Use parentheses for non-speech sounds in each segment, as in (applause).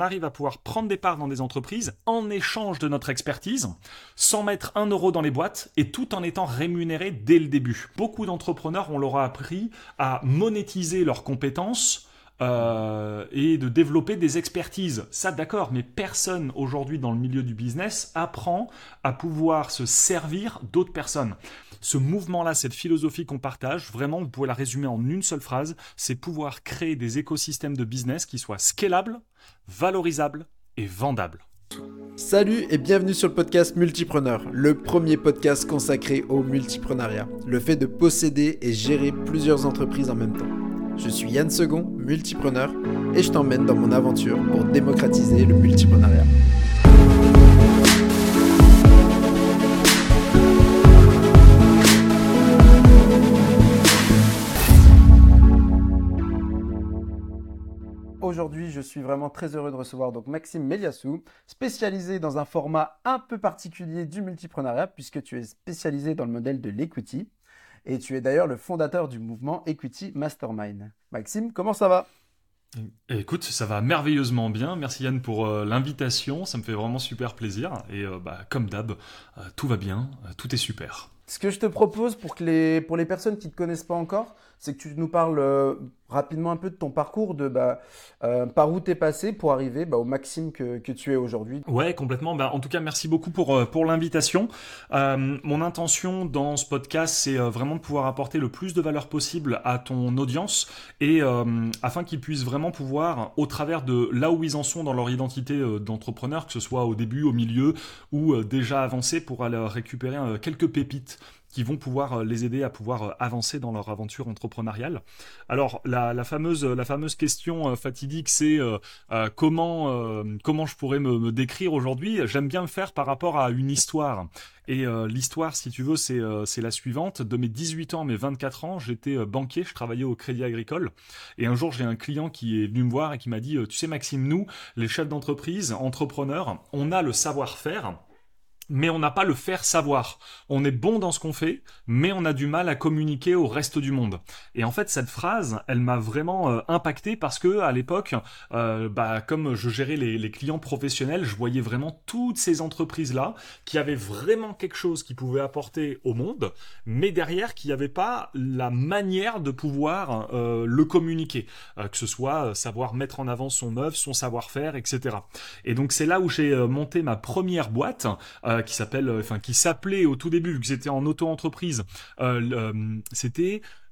arrive à pouvoir prendre des parts dans des entreprises en échange de notre expertise, sans mettre un euro dans les boîtes et tout en étant rémunéré dès le début. Beaucoup d'entrepreneurs, on leur a appris à monétiser leurs compétences euh, et de développer des expertises. Ça, d'accord, mais personne aujourd'hui dans le milieu du business apprend à pouvoir se servir d'autres personnes. Ce mouvement-là, cette philosophie qu'on partage, vraiment, vous pouvez la résumer en une seule phrase, c'est pouvoir créer des écosystèmes de business qui soient scalables, valorisables et vendables. Salut et bienvenue sur le podcast Multipreneur, le premier podcast consacré au multipreneuriat, le fait de posséder et gérer plusieurs entreprises en même temps. Je suis Yann Second, multipreneur, et je t'emmène dans mon aventure pour démocratiser le multipreneuriat. Aujourd'hui, je suis vraiment très heureux de recevoir donc Maxime Meliassou, spécialisé dans un format un peu particulier du multipreneuriat, puisque tu es spécialisé dans le modèle de l'equity. Et tu es d'ailleurs le fondateur du mouvement Equity Mastermind. Maxime, comment ça va? Écoute, ça va merveilleusement bien. Merci Yann pour euh, l'invitation. Ça me fait vraiment super plaisir. Et euh, bah, comme d'hab, euh, tout va bien, tout est super. Ce que je te propose pour, que les, pour les personnes qui ne te connaissent pas encore, c'est que tu nous parles rapidement un peu de ton parcours, de bah, euh, par où tu es passé pour arriver bah, au Maxime que, que tu es aujourd'hui. Ouais, complètement. Bah, en tout cas, merci beaucoup pour, euh, pour l'invitation. Euh, mon intention dans ce podcast, c'est euh, vraiment de pouvoir apporter le plus de valeur possible à ton audience et afin qu'ils puissent vraiment pouvoir, au travers de là où ils en sont dans leur identité d'entrepreneur, que ce soit au début, au milieu ou déjà avancé, pour aller récupérer quelques pépites qui vont pouvoir les aider à pouvoir avancer dans leur aventure entrepreneuriale. Alors la la, fameuse, la fameuse question euh, fatidique, c'est euh, euh, comment, comment je pourrais me, décrire aujourd'hui? J'aime bien le faire par rapport à une histoire. Et l'histoire, si tu veux, c'est c'est la suivante. De mes 18 ans à mes 24 ans, j'étais banquier, je travaillais au Crédit Agricole. Et un jour, j'ai un client qui est venu me voir et qui m'a dit, tu sais Maxime, nous, les chefs d'entreprise, entrepreneurs, on a le savoir-faire mais on n'a pas le faire savoir. On est bon dans ce qu'on fait, mais on a du mal à communiquer au reste du monde. Et en fait, cette phrase, elle m'a vraiment euh, impacté parce que à l'époque, euh, bah, comme je gérais les, clients professionnels, je voyais vraiment toutes ces entreprises-là qui avaient vraiment quelque chose qui pouvait apporter au monde, mais derrière qui n'avaient pas la manière de pouvoir euh, le communiquer, que ce soit savoir mettre en avant son œuvre, son savoir-faire, etc. Et donc c'est là où j'ai monté ma première boîte qui s'appelle, euh, enfin qui s'appelait au tout début, vu que c'était en auto-entreprise, euh,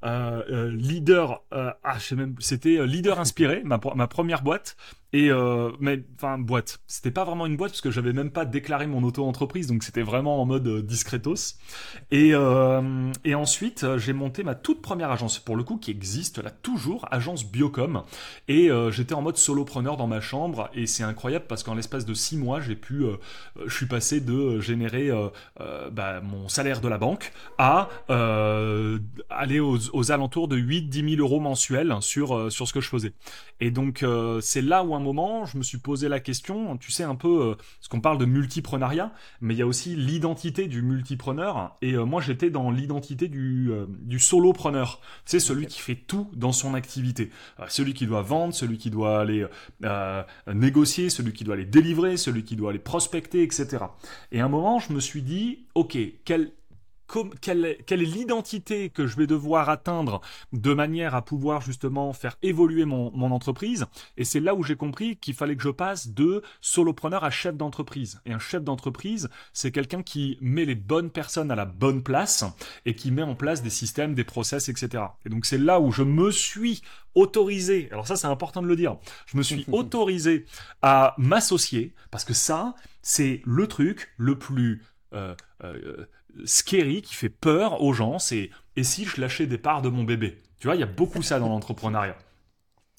euh, euh, leader, ah, je sais même, c'était leader (laughs) inspiré, ma, ma première boîte. Et euh, mais enfin boîte, c'était pas vraiment une boîte parce que j'avais même pas déclaré mon auto-entreprise, donc c'était vraiment en mode euh, discretos. Et euh, et ensuite j'ai monté ma toute première agence pour le coup qui existe là toujours, agence Biocom. Et j'étais en mode solopreneur dans ma chambre et c'est incroyable parce qu'en l'espace de six mois j'ai pu, je suis passé de générer bah, mon salaire de la banque à aller aux, aux, alentours de 8-10 000 euros mensuels sur sur ce que je faisais. Et donc c'est là où un moment, je me suis posé la question, tu sais un peu, euh, ce qu'on parle de multiprenariat, mais il y a aussi l'identité du multipreneur, et euh, moi j'étais dans l'identité du, euh, du solopreneur, c'est celui qui fait tout dans son activité, celui qui doit vendre, celui qui doit aller négocier, celui qui doit aller délivrer, celui qui doit aller prospecter, etc. Et à un moment, je me suis dit, ok, quel quelle, est l'identité que je vais devoir atteindre de manière à pouvoir justement faire évoluer mon, entreprise. Et c'est là où j'ai compris qu'il fallait que je passe de solopreneur à chef d'entreprise. Et un chef d'entreprise, c'est quelqu'un qui met les bonnes personnes à la bonne place et qui met en place des systèmes, des process, etc. Et donc c'est là où je me suis autorisé, alors ça c'est important de le dire, je me suis (laughs) autorisé à m'associer parce que ça, c'est le truc le plus... Euh, euh, scary, qui fait peur aux gens, c'est et si je lâchais des parts de mon bébé? Tu vois, il y a beaucoup ça dans l'entrepreneuriat.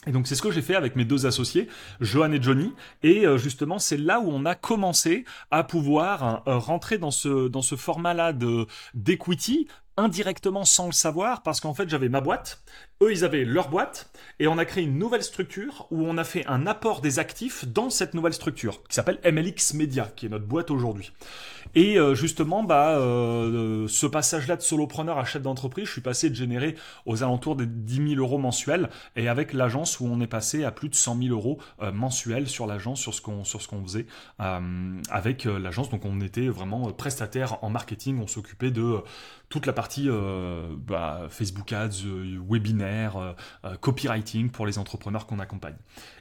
Et donc c'est ce que j'ai fait avec mes deux associés, Johan et Johnny, et euh, justement c'est là où on a commencé à pouvoir euh, rentrer dans ce dans ce format-là de d'equity indirectement sans le savoir parce qu'en fait j'avais ma boîte, eux ils avaient leur boîte et on a créé une nouvelle structure où on a fait un apport des actifs dans cette nouvelle structure qui s'appelle MLX Media qui est notre boîte aujourd'hui. Et euh, justement, bah, euh, ce passage-là de solopreneur à chef d'entreprise, je suis passé de générer aux alentours des 10 000 euros mensuels et avec l'agence où on est passé à plus de 100 000 euros euh, mensuels sur l'agence, sur ce qu'on sur ce qu'on faisait avec l'agence. Donc on était vraiment prestataire en marketing, on s'occupait de toute la partie bah, Facebook Ads, webinaire, copywriting pour les entrepreneurs qu'on accompagne.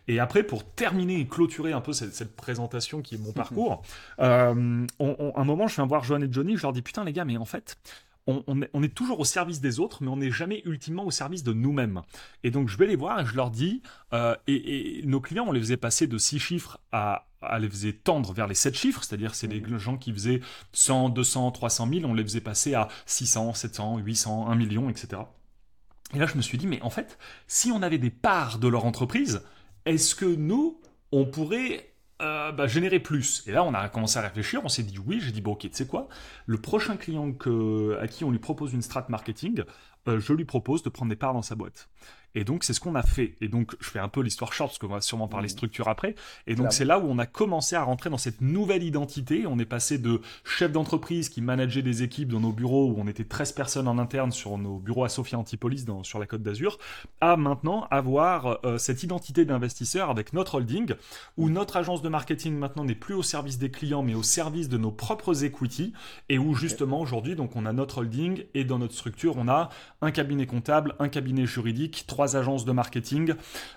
Et après, pour terminer et clôturer un peu cette, présentation qui est mon (laughs) parcours, euh, un moment, je viens voir Johan et Johnny, je leur dis putain les gars, mais en fait, on, est, toujours au service des autres, mais on n'est jamais ultimement au service de nous-mêmes. Et donc je vais les voir et je leur dis, euh, et, nos clients, on les faisait passer de 6 chiffres à, à les faisait tendre vers les 7 chiffres, c'est-à-dire c'est des gens qui faisaient 100, 200, 300 000, on les faisait passer à 600, 700, 800, 1 million, etc. Et là je me suis dit, mais en fait, si on avait des parts de leur entreprise, est-ce que nous, on pourrait euh, bah, générer plus? Et là, on a commencé à réfléchir, on s'est dit oui, j'ai dit, bon ok, tu sais quoi, le prochain client à qui on lui propose une strat marketing, euh, je lui propose de prendre des parts dans sa boîte. Et donc, c'est ce qu'on a fait. Et donc, je fais un peu l'histoire short, parce qu'on va sûrement parler mmh. structure après. Et donc, c'est là où on a commencé à rentrer dans cette nouvelle identité. On est passé de chef d'entreprise qui manageait des équipes dans nos bureaux, où on était 13 personnes en interne sur nos bureaux à Sophia Antipolis, dans, sur la côte d'Azur, à maintenant avoir euh, cette identité d'investisseur avec notre holding, où notre agence de marketing maintenant n'est plus au service des clients, mais au service de nos propres equity, et où justement, aujourd'hui, donc, on a notre holding, et dans notre structure, on a un cabinet comptable, un cabinet juridique, trois agences de marketing.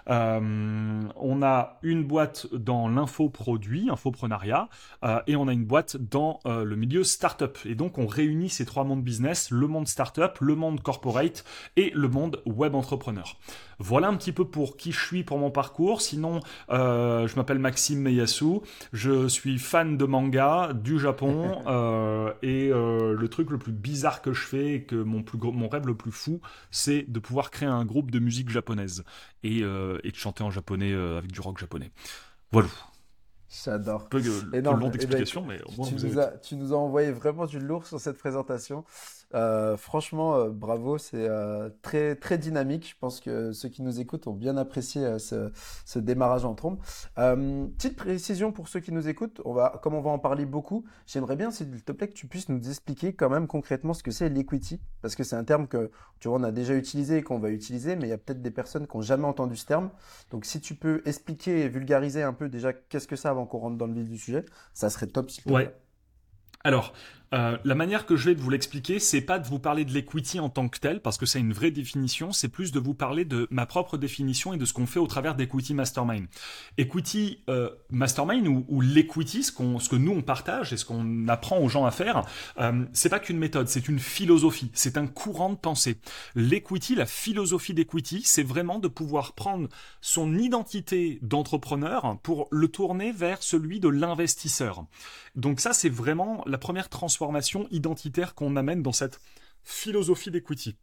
Euh, on a une boîte dans l'infoproduit, infoprenariat, euh, et on a une boîte dans euh, le milieu startup. Et donc on réunit ces trois mondes business, le monde startup, le monde corporate et le monde web entrepreneur. Voilà un petit peu pour qui je suis pour mon parcours. Sinon, euh, je m'appelle Maxime Meyasu. Je suis fan de manga du Japon. (laughs) Euh, et euh, le truc le plus bizarre que je fais, que mon, plus mon rêve le plus fou, c'est de pouvoir créer un groupe de musique japonaise et, et de chanter en japonais avec du rock japonais. Voilà. J'adore. Un peu, long d'explication, mais au moins tu, nous as, tu nous as envoyé vraiment du lourd sur cette présentation. Euh, franchement, euh, bravo, c'est euh, très très dynamique. Je pense que ceux qui nous écoutent ont bien apprécié ce, ce, démarrage en trombe. petite précision pour ceux qui nous écoutent, on va, comme on va en parler beaucoup, j'aimerais bien, s'il te plaît, que tu puisses nous expliquer quand même concrètement ce que c'est l'equity, parce que c'est un terme que tu vois, on a déjà utilisé et qu'on va utiliser, mais il y a peut-être des personnes qui n'ont jamais entendu ce terme. Donc, si tu peux expliquer et vulgariser un peu déjà qu'est-ce que c'est avant qu'on rentre dans le vif du sujet, ça serait top. S'il te plaît. Ouais. Alors, euh, la manière que je vais de vous l'expliquer, c'est pas de vous parler de l'equity en tant que tel, parce que c'est une vraie définition, c'est plus de vous parler de ma propre définition et de ce qu'on fait au travers d'Equity Mastermind. Equity euh, Mastermind ou, ou l'equity, ce, que nous on partage et ce qu'on apprend aux gens à faire, euh, c'est pas qu'une méthode, c'est une philosophie, c'est un courant de pensée. L'equity, la philosophie d'equity, c'est vraiment de pouvoir prendre son identité d'entrepreneur pour le tourner vers celui de l'investisseur. Donc ça, c'est vraiment la première transformation identitaire qu'on amène dans cette philosophie d'equity.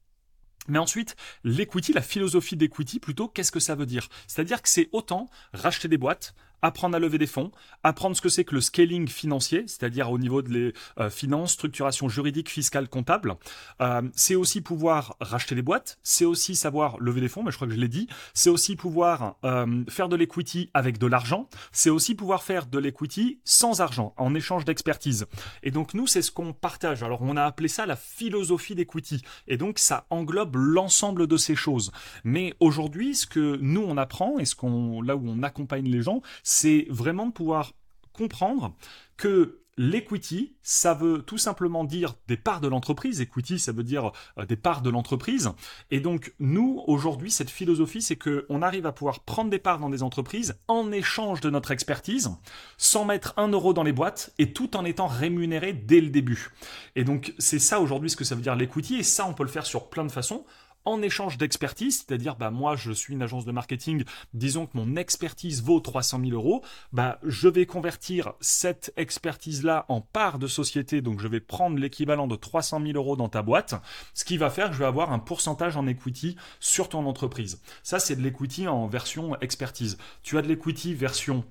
Mais ensuite, l'equity, la philosophie d'equity, plutôt, qu'est-ce que ça veut dire? C'est-à-dire que c'est autant racheter des boîtes, apprendre à lever des fonds, apprendre ce que c'est que le scaling financier, c'est-à-dire au niveau de les euh, finances, structuration juridique, fiscale, comptable. Euh, c'est aussi pouvoir racheter des boîtes, c'est aussi savoir lever des fonds, mais je crois que je l'ai dit. C'est aussi pouvoir euh, faire de l'equity avec de l'argent. C'est aussi pouvoir faire de l'equity sans argent, en échange d'expertise. Et donc nous, c'est ce qu'on partage. Alors on a appelé ça la philosophie d'equity. Et donc ça englobe l'ensemble de ces choses. Mais aujourd'hui, ce que nous on apprend et ce qu'on là où on accompagne les gens, c'est vraiment de pouvoir comprendre que L'equity, ça veut tout simplement dire des parts de l'entreprise. Equity, ça veut dire euh, des parts de l'entreprise. Et donc, nous, aujourd'hui, cette philosophie, c'est qu'on arrive à pouvoir prendre des parts dans des entreprises en échange de notre expertise, sans mettre un euro dans les boîtes et tout en étant rémunéré dès le début. Et donc, c'est ça aujourd'hui ce que ça veut dire l'equity. Et ça, on peut le faire sur plein de façons en échange d'expertise, c'est-à-dire bah moi je suis une agence de marketing, disons que mon expertise vaut 300 000 euros, bah je vais convertir cette expertise-là en part de société, donc je vais prendre l'équivalent de 300 000 euros dans ta boîte, ce qui va faire que je vais avoir un pourcentage en equity sur ton entreprise. Ça c'est de l'equity en version expertise. Tu as de l'equity version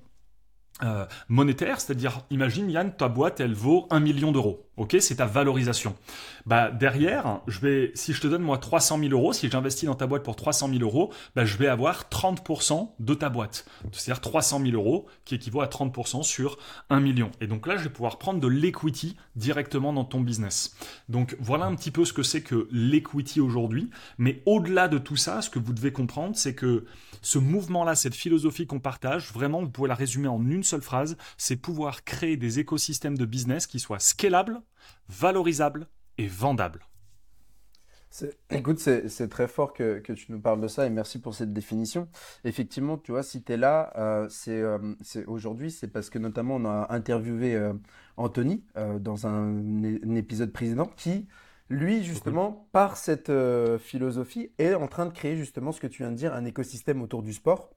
euh, monétaire, c'est-à-dire, imagine Yann, ta boîte, elle vaut 1 million d'euros. Ok, c'est ta valorisation. Bah derrière, je vais, si je te donne moi 300 000 euros, si j'investis dans ta boîte pour 300 000 euros, bah, je vais avoir 30% de ta boîte. C'est-à-dire 300 000 euros qui équivaut à 30% sur 1 million. Et donc là, je vais pouvoir prendre de l'equity directement dans ton business. Donc voilà un petit peu ce que c'est que l'equity aujourd'hui. Mais au-delà de tout ça, ce que vous devez comprendre, c'est que ce mouvement-là, cette philosophie qu'on partage, vraiment, vous pouvez la résumer en une seule phrase, c'est pouvoir créer des écosystèmes de business qui soient scalables, valorisable et vendable. Écoute, c'est très fort que, tu nous parles de ça et merci pour cette définition. Effectivement, tu vois, si tu es là, euh, euh, c'est aujourd'hui, c'est parce que notamment on a interviewé euh, Anthony dans un, épisode précédent qui, lui, justement, par cette philosophie, est en train de créer justement ce que tu viens de dire, un écosystème autour du sport.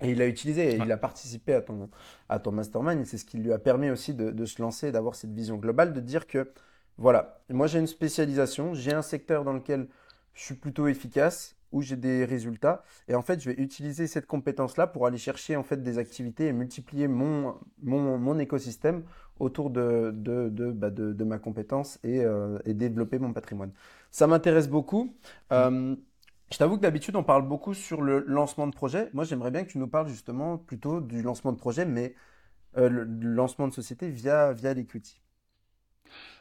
Et il a utilisé, il a participé à ton, à ton mastermind, et c'est ce qui lui a permis aussi de, de se lancer, d'avoir cette vision globale, de dire que, voilà, moi j'ai une spécialisation, j'ai un secteur dans lequel je suis plutôt efficace, où j'ai des résultats, et en fait je vais utiliser cette compétence-là pour aller chercher en fait des activités et multiplier mon, mon, mon écosystème autour de, de, de, bah de, de ma compétence et, euh, et, développer mon patrimoine. Ça m'intéresse beaucoup. Mmh. Euh, je t'avoue que d'habitude, on parle beaucoup sur le lancement de projet. Moi, j'aimerais bien que tu nous parles justement plutôt du lancement de projet, mais euh, le, lancement de société via, via l'equity.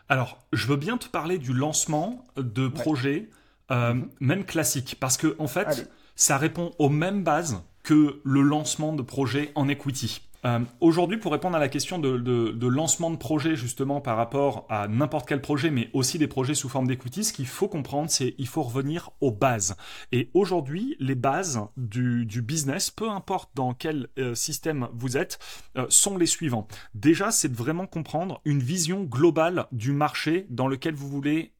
Alors, je veux bien te parler du lancement de projet, euh, mhm. même classique, parce que en fait, ça répond aux mêmes bases que le lancement de projet en equity. Euh, aujourd'hui, pour répondre à la question de, lancement de projet, justement, par rapport à n'importe quel projet, mais aussi des projets sous forme d'equity, ce qu'il faut comprendre, c'est qu'il faut revenir aux bases. Et aujourd'hui, les bases du, business, peu importe dans quel euh, système vous êtes, euh, sont les suivants. Déjà, c'est de vraiment comprendre une vision globale du marché dans lequel vous voulez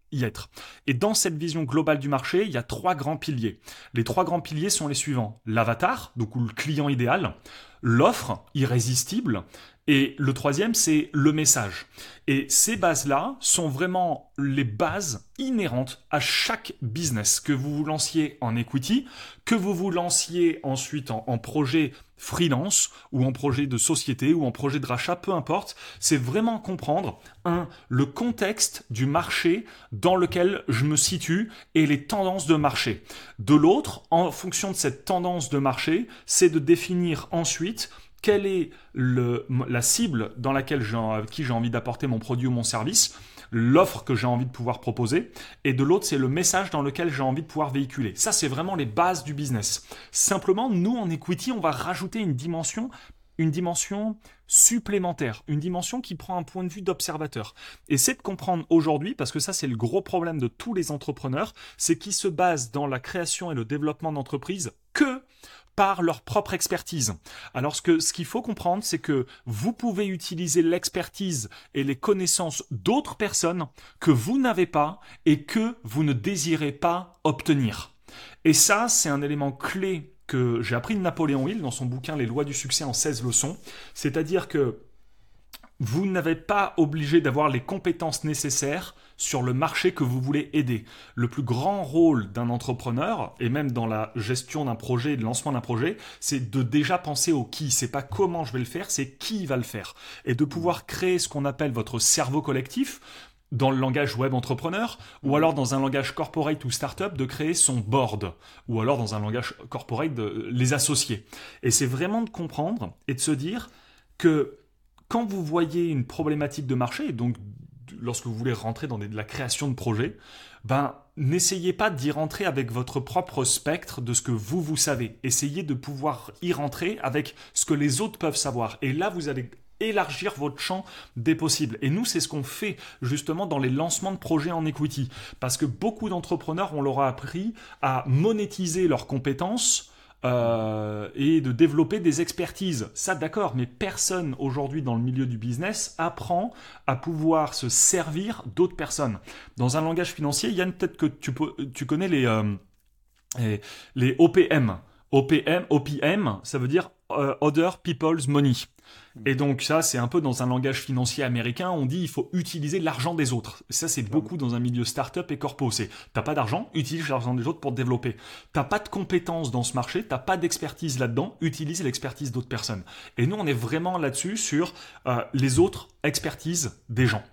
Et dans cette vision globale du marché, il y a trois grands piliers. Les trois grands piliers sont les suivants. L'avatar, donc le client idéal, l'offre irrésistible, et le troisième, c'est le message. Et ces bases-là sont vraiment les bases inhérentes à chaque business. Que vous vous lanciez en equity, que vous vous lanciez ensuite en, projet freelance ou en projet de société ou en projet de rachat, peu importe, c'est vraiment comprendre, un, le contexte du marché dans lequel je me situe et les tendances de marché. De l'autre, en fonction de cette tendance de marché, c'est de définir ensuite quelle est la cible dans laquelle qui j'ai envie d'apporter mon produit ou mon service, l'offre que j'ai envie de pouvoir proposer, et de l'autre, c'est le message dans lequel j'ai envie de pouvoir véhiculer. Ça, c'est vraiment les bases du business. Simplement, nous, en equity, on va rajouter une dimension une dimension supplémentaire, une dimension qui prend un point de vue d'observateur. Et c'est de comprendre aujourd'hui, parce que ça c'est le gros problème de tous les entrepreneurs, c'est qu'ils se basent dans la création et le développement d'entreprises que par leur propre expertise. Alors ce que ce qu'il faut comprendre, c'est que vous pouvez utiliser l'expertise et les connaissances d'autres personnes que vous n'avez pas et que vous ne désirez pas obtenir. Et ça, c'est un élément clé que j'ai appris de Napoléon Hill dans son bouquin Les lois du succès en 16 leçons, c'est-à-dire que vous n'avez pas obligé d'avoir les compétences nécessaires sur le marché que vous voulez aider. Le plus grand rôle d'un entrepreneur, et même dans la gestion d'un projet, le lancement d'un projet, c'est de déjà penser au qui. C'est pas comment je vais le faire, c'est qui va le faire. Et de pouvoir créer ce qu'on appelle votre cerveau collectif, dans le langage web entrepreneur, ou alors dans un langage corporate ou startup, de créer son board, ou alors dans un langage corporate de les associer. Et c'est vraiment de comprendre et de se dire que quand vous voyez une problématique de marché, donc lorsque vous voulez rentrer dans de la création de projet, ben n'essayez pas d'y rentrer avec votre propre spectre de ce que vous vous savez. Essayez de pouvoir y rentrer avec ce que les autres peuvent savoir. Et là, vous allez élargir votre champ des possibles. Et nous, c'est ce qu'on fait justement dans les lancements de projets en equity. Parce que beaucoup d'entrepreneurs, on leur a appris à monétiser leurs compétences euh, et de développer des expertises. Ça, d'accord, mais personne aujourd'hui dans le milieu du business apprend à pouvoir se servir d'autres personnes. Dans un langage financier, Yann, peut-être que tu, tu connais les, euh, les OPM. OPM, OPM, ça veut dire euh, Other People's Money. Mm. Et donc ça, c'est un peu dans un langage financier américain, on dit il faut utiliser l'argent des autres. Ça, c'est beaucoup dans un milieu start-up et corpo. C'est t'as pas d'argent, utilise l'argent des autres pour te développer. T'as pas de compétences dans ce marché, t'as pas d'expertise là-dedans, utilise l'expertise d'autres personnes. Et nous, on est vraiment là-dessus sur euh, les autres expertise des gens.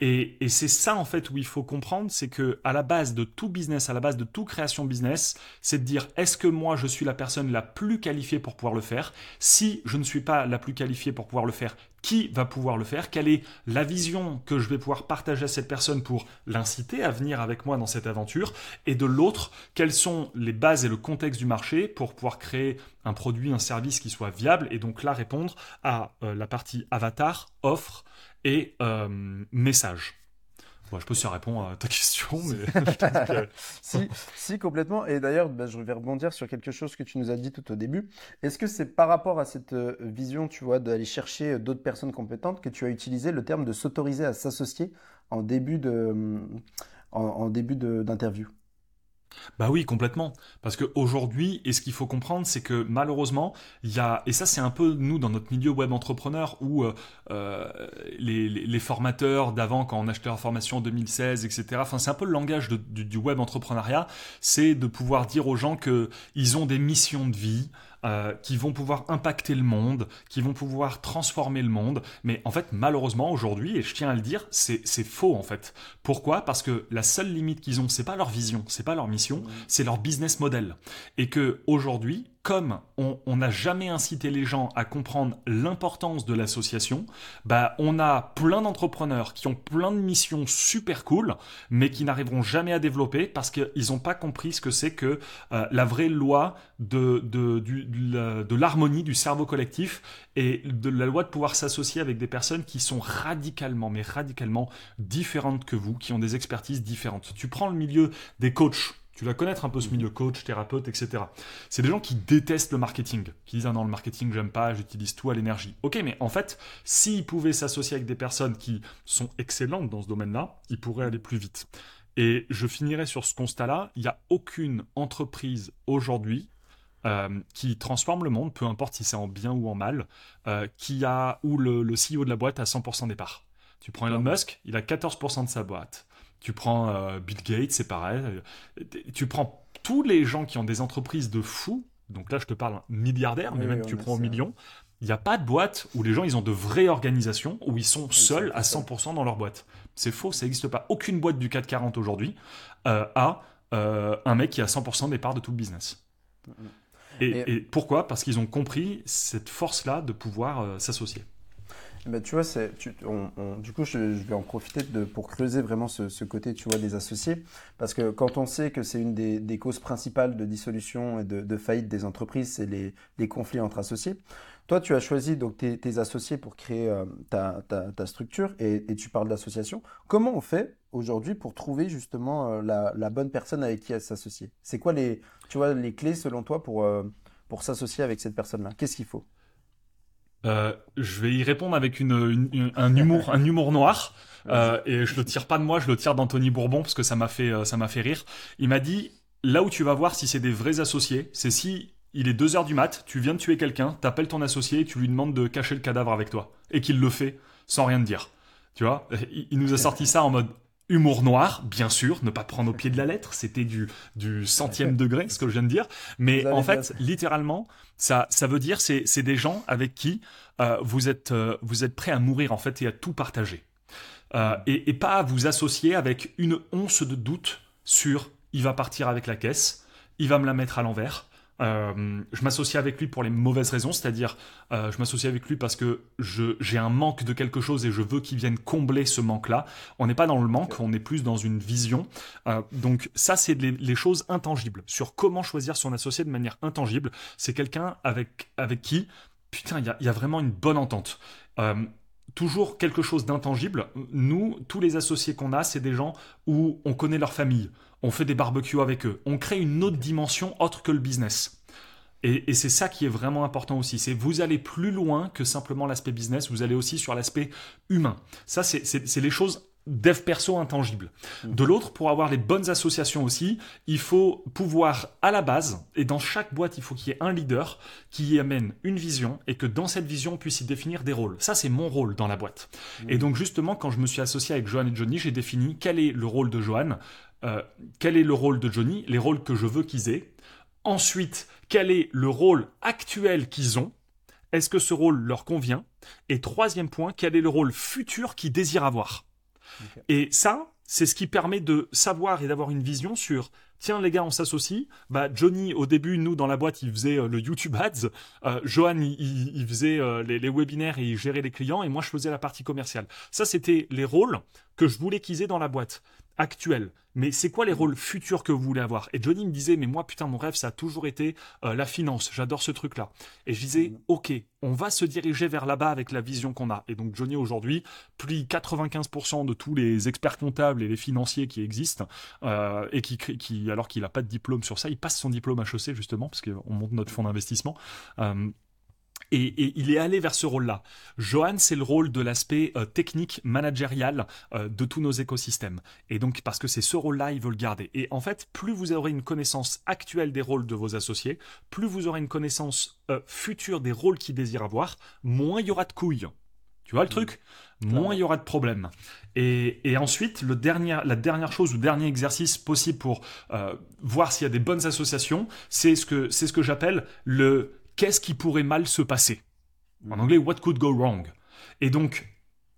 Et, c'est ça en fait où il faut comprendre, c'est que à la base de tout business, à la base de toute création business, c'est de dire est-ce que moi je suis la personne la plus qualifiée pour pouvoir le faire? Si je ne suis pas la plus qualifiée pour pouvoir le faire, qui va pouvoir le faire? Quelle est la vision que je vais pouvoir partager à cette personne pour l'inciter à venir avec moi dans cette aventure? Et de l'autre, quelles sont les bases et le contexte du marché pour pouvoir créer un produit, un service qui soit viable? Et donc là répondre à euh, la partie avatar, offre et euh, message. Je peux si ça répond à ta question, mais (laughs) (laughs) si, si, complètement. Et d'ailleurs, bah, je vais rebondir sur quelque chose que tu nous as dit tout au début. Est-ce que c'est par rapport à cette euh, vision, tu vois, d'aller chercher d'autres personnes compétentes que tu as utilisé le terme de s'autoriser à s'associer en début de, en début d'interview? Bah oui, complètement. Parce qu'aujourd'hui, et ce qu'il faut comprendre, c'est que malheureusement, il y a, et ça c'est un peu nous dans notre milieu web entrepreneur, où euh, euh, les, formateurs d'avant, quand on achetait leur formation en 2016, etc., enfin c'est un peu le langage du, du, web entrepreneuriat, c'est de pouvoir dire aux gens qu'ils ont des missions de vie, euh, qui vont pouvoir impacter le monde, qui vont pouvoir transformer le monde. Mais en fait, malheureusement, aujourd'hui, et je tiens à le dire, c'est faux en fait. Pourquoi? Parce que la seule limite qu'ils ont, c'est pas leur vision, c'est pas leur mission, mmh. c'est leur business model. Et que aujourd'hui, comme on n'a jamais incité les gens à comprendre l'importance de l'association, bah on a plein d'entrepreneurs qui ont plein de missions super cool, mais qui n'arriveront jamais à développer parce qu'ils n'ont pas compris ce que c'est que euh, la vraie loi de, de, de l'harmonie du cerveau collectif et de la loi de pouvoir s'associer avec des personnes qui sont radicalement, mais radicalement différentes que vous, qui ont des expertises différentes. Tu prends le milieu des coachs tu vas connaître un peu ce milieu coach, thérapeute, etc. C'est des gens qui détestent le marketing, qui disent ah non le marketing j'aime pas, j'utilise tout à l'énergie. Ok, mais en fait, s'ils pouvaient s'associer avec des personnes qui sont excellentes dans ce domaine-là, ils pourraient aller plus vite. Et je finirai sur ce constat-là, il n'y a aucune entreprise aujourd'hui euh, qui transforme le monde, peu importe si c'est en bien ou en mal, euh, qui a où le, le CEO de la boîte a 100% des parts. Tu prends Elon Musk, il a 14% de sa boîte. Tu prends euh, Bill Gates, c'est pareil. Tu prends tous les gens qui ont des entreprises de fous. Donc là, je te parle milliardaire, mais même tu prends au million. Il n'y a pas de boîte où les gens ils ont de vraies organisations où ils sont seuls à 100% dans leur boîte. C'est faux, ça n'existe pas. Aucune boîte du 440 aujourd'hui euh, a euh, un mec qui a 100% des parts de tout le business. Et, pourquoi? Parce qu'ils ont compris cette force-là de pouvoir s'associer. Bah, tu vois, c'est, du coup, je, vais en profiter de, pour creuser vraiment ce, côté, tu vois, des associés. Parce que quand on sait que c'est une des, causes principales de dissolution et de, faillite des entreprises, c'est les, conflits entre associés. Toi, tu as choisi donc tes, associés pour créer euh, ta, structure et, tu parles d'association. Comment on fait aujourd'hui pour trouver justement euh, la, bonne personne avec qui s'associer C'est quoi les, tu vois, les clés selon toi pour, euh, pour s'associer avec cette personne-là? Qu'est-ce qu'il faut? Euh, je vais y répondre avec une, un humour, un humour noir. (laughs) Euh, et je le tire pas de moi, je le tire d'Anthony Bourbon parce que ça m'a fait, euh, ça m'a fait rire. Il m'a dit là où tu vas voir si c'est des vrais associés, c'est si il est 2 heures du mat, tu viens de tuer quelqu'un, t'appelles ton associé et tu lui demandes de cacher le cadavre avec toi et qu'il le fait sans rien te dire. Tu vois, il nous a sorti ça en mode Humour noir, bien sûr, ne pas prendre au pied de la lettre, c'était du, du centième degré, ce que je viens de dire. Mais en fait, littéralement, ça, ça veut dire c'est, c'est des gens avec qui euh, vous êtes euh, vous êtes prêt à mourir en fait et à tout partager, euh, et, et, pas à vous associer avec une once de doute sur il va partir avec la caisse, il va me la mettre à l'envers, euh, je m'associe avec lui pour les mauvaises raisons, c'est-à-dire euh, je m'associe avec lui parce que j'ai un manque de quelque chose et je veux qu'il vienne combler ce manque-là. On n'est pas dans le manque, on est plus dans une vision. Euh, donc ça, c'est les, choses intangibles. Sur comment choisir son associé de manière intangible, c'est quelqu'un avec, avec qui, putain, il y, y a, vraiment une bonne entente toujours quelque chose d'intangible. Nous, tous les associés qu'on a, c'est des gens où on connaît leur famille, on fait des barbecues avec eux, on crée une autre dimension autre que le business. Et, c'est ça qui est vraiment important aussi, c'est vous allez plus loin que simplement l'aspect business, vous allez aussi sur l'aspect humain. Ça, c'est les choses dev perso intangible. Mmh. De l'autre, pour avoir les bonnes associations aussi, il faut pouvoir à la base, et dans chaque boîte, il faut qu'il y ait un leader qui y amène une vision et que dans cette vision, on puisse y définir des rôles. Ça, c'est mon rôle dans la boîte. Mmh. Et donc justement, quand je me suis associé avec Johan et Johnny, j'ai défini quel est le rôle de Johan, euh, quel est le rôle de Johnny, les rôles que je veux qu'ils aient. Ensuite, quel est le rôle actuel qu'ils ont. Est-ce que ce rôle leur convient. Et troisième point, quel est le rôle futur qu'ils désirent avoir. Et ça, c'est ce qui permet de savoir et d'avoir une vision sur tiens les gars on s'associe. Bah Johnny au début nous dans la boîte il faisait euh, le YouTube Ads. Euh, Johan il, faisait euh, les, les, webinaires et il gérait les clients. Et moi je faisais la partie commerciale. Ça c'était les rôles que je voulais qu'ils aient dans la boîte actuel. Mais c'est quoi les rôles futurs que vous voulez avoir? Et Johnny me disait, mais moi, putain, mon rêve, ça a toujours été euh, la finance. J'adore ce truc-là. Et je disais, mm. ok, on va se diriger vers là-bas avec la vision qu'on a. Et donc Johnny, aujourd'hui, plie 95% de tous les experts comptables et les financiers qui existent, euh, et qui, qui alors qu'il n'a pas de diplôme sur ça, il passe son diplôme HEC, justement, parce qu'on monte notre fonds d'investissement. Euh, et, il est allé vers ce rôle-là. Johan, c'est le rôle de l'aspect euh, technique, managérial euh, de tous nos écosystèmes. Et donc, parce que c'est ce rôle-là, il veut le garder. Et en fait, plus vous aurez une connaissance actuelle des rôles de vos associés, plus vous aurez une connaissance euh, future des rôles qu'ils désirent avoir, moins il y aura de couilles. Tu vois le truc? Moins il y aura de problèmes. Et, ensuite, le dernier, la dernière chose ou dernier exercice possible pour voir s'il y a des bonnes associations, c'est ce que, c'est ce que j'appelle le qu'est-ce qui pourrait mal se passer En anglais, what could go wrong Et donc,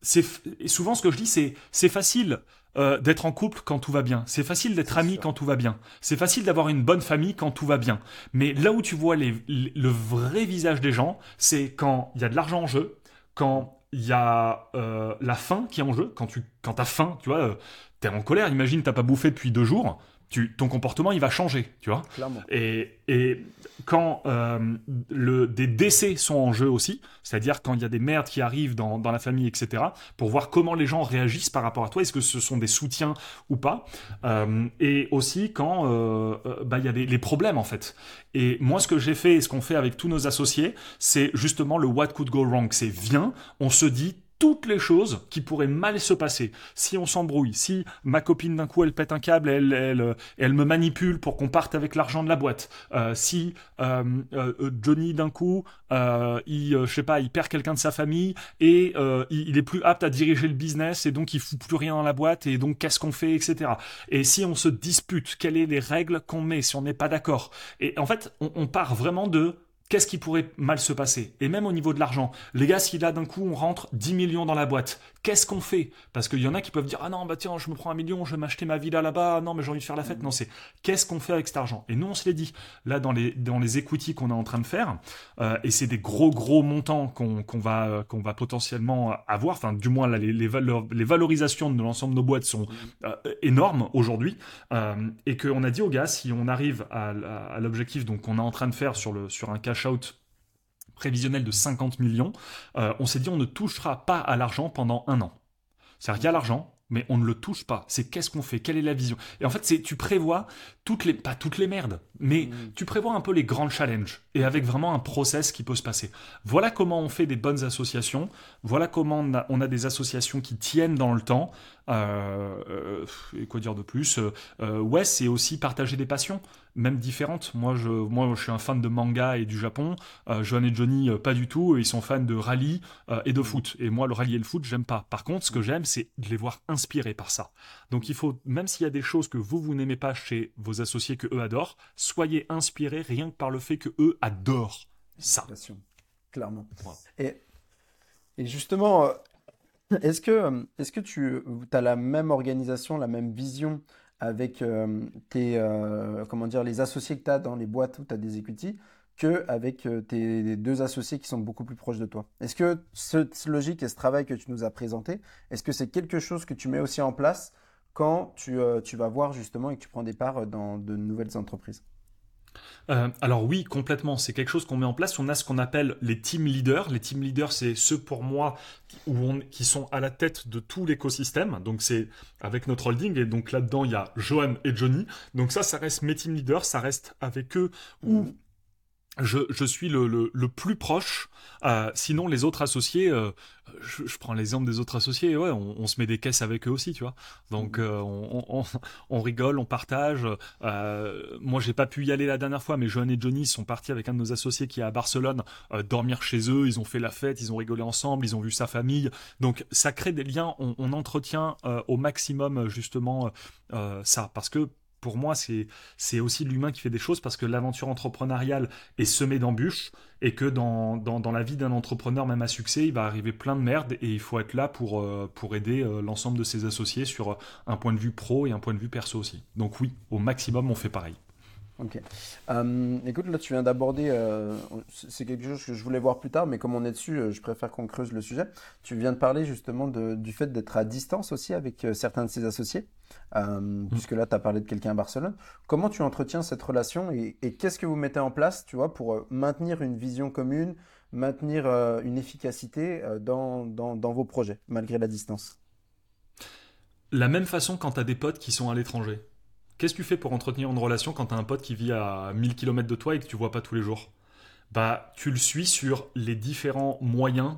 c'est souvent ce que je dis, c'est c'est facile euh, d'être en couple quand tout va bien. C'est facile d'être ami quand tout va bien. C'est facile d'avoir une bonne famille quand tout va bien. Mais là où tu vois le vrai visage des gens, c'est quand il y a de l'argent en jeu, quand il y a euh, la faim qui est en jeu, quand tu quand as faim, tu vois, euh, t'es en colère. Imagine t'as pas bouffé depuis deux jours ton comportement il va changer, tu vois. Et, et quand euh, le, des décès sont en jeu aussi, c'est-à-dire quand il y a des merdes qui arrivent dans, dans, la famille, etc., pour voir comment les gens réagissent par rapport à toi, est-ce que ce sont des soutiens ou pas, euh, et aussi quand euh, bah, il y a des, les problèmes en fait. Et moi, ce que j'ai fait et ce qu'on fait avec tous nos associés, c'est justement le what could go wrong. C'est viens, on se dit toutes les choses qui pourraient mal se passer. Si on s'embrouille, si ma copine d'un coup elle pète un câble, elle, elle, elle me manipule pour qu'on parte avec l'argent de la boîte. Euh, si euh, euh, Johnny d'un coup, il, je sais pas, il perd quelqu'un de sa famille et il, est plus apte à diriger le business et donc il fout plus rien dans la boîte et donc qu'est-ce qu'on fait, etc. Et si on se dispute, quelles sont les règles qu'on met si on n'est pas d'accord? Et en fait, on, on part vraiment de qu'est-ce qui pourrait mal se passer? Et même au niveau de l'argent, les gars, si là d'un coup on rentre 10 millions dans la boîte, qu'est-ce qu'on fait? Parce qu'il y en a qui peuvent dire ah non bah tiens je me prends un million, je vais m'acheter ma villa là-bas, non mais j'ai envie de faire la fête. Non c'est qu'est-ce qu'on fait avec cet argent? Et nous on se l'est dit. Là dans les dans les equity qu'on est en train de faire euh, et c'est des gros gros montants qu'on qu'on va qu'on va potentiellement avoir. Enfin du moins là les les, les valorisations de l'ensemble de nos boîtes sont euh, énormes aujourd'hui. Euh, et qu'on a dit aux gars si on arrive à, à, l'objectif donc qu'on est en train de faire sur le sur un cash prévisionnel de 50 millions, euh, on s'est dit on ne touchera pas à l'argent pendant un an. C'est-à-dire l'argent, mais on ne le touche pas. C'est qu'est-ce qu'on fait, quelle est la vision? Et en fait, c'est tu prévois toutes les, pas toutes les merdes, mais mm. tu prévois un peu les grands challenges et avec vraiment un process qui peut se passer. Voilà comment on fait des bonnes associations. Voilà comment on a, des associations qui tiennent dans le temps. Euh, euh, et quoi dire de plus euh, Ouais, c'est aussi partager des passions même différentes. Moi je, moi, je suis un fan de manga et du Japon. Euh, Johan et Johnny, euh, pas du tout. Ils sont fans de rallye et de foot. Et moi, le rallye et le foot, j'aime pas. Par contre, ce que j'aime, c'est de les voir inspirés par ça. Donc il faut, même s'il y a des choses que vous, vous n'aimez pas chez vos associés que eux adorent, soyez inspirés rien que par le fait que eux adorent ça. Clairement. Et, et justement, est-ce que, est-ce que tu as la même organisation, la même vision avec euh, tes, euh, comment dire, les associés que tu as dans les boîtes où tu as des equity qu'avec euh, tes deux associés qui sont beaucoup plus proches de toi? Est-ce que cette logique et ce travail que tu nous as présenté, est-ce que c'est quelque chose que tu mets aussi en place quand tu, tu vas voir justement et que tu prends des parts dans de nouvelles entreprises euh, alors oui, complètement. C'est quelque chose qu'on met en place. On a ce qu'on appelle les team leaders. Les team leaders, c'est ceux pour moi qui sont à la tête de tout l'écosystème. Donc c'est avec notre holding et donc là-dedans il y a Johan et Johnny. Donc ça, ça reste mes team leaders. Ça reste avec eux ou je, suis le, plus proche. Euh, sinon, les autres associés, euh, je, prends l'exemple des autres associés, ouais, on, se met des caisses avec eux aussi, tu vois. Donc, mhm. euh, on, rigole, on partage. moi, j'ai pas pu y aller la dernière fois, mais Johan et Johnny sont partis avec un de nos associés qui est à Barcelone, dormir chez eux. Ils ont fait la fête, ils ont rigolé ensemble, ils ont vu sa famille. Donc, ça crée des liens. On, entretient au maximum justement ça, parce que pour moi, c'est aussi l'humain qui fait des choses parce que l'aventure entrepreneuriale est semée d'embûches et que dans, la vie d'un entrepreneur, même à succès, il va arriver plein de merde et il faut être là pour, euh, aider euh, l'ensemble de ses associés sur un point de vue pro et un point de vue perso aussi. Donc oui, au maximum, on fait pareil. Ok. Euh, écoute, là, tu viens d'aborder, euh, c'est quelque chose que je voulais voir plus tard, mais comme on est dessus, euh, je préfère qu'on creuse le sujet. Tu viens de parler justement du fait d'être à distance aussi avec certains de ses associés, mm. puisque là, tu as parlé de quelqu'un à Barcelone. Comment tu entretiens cette relation et, qu'est-ce que vous mettez en place, tu vois, pour maintenir une vision commune, maintenir une efficacité dans, dans vos projets, malgré la distance? La même façon quand tu as des potes qui sont à l'étranger. Qu'est-ce que tu fais pour entretenir une relation quand tu as un pote qui vit à 1000 km de toi et que tu vois pas tous les jours? Bah, tu le suis sur les différents moyens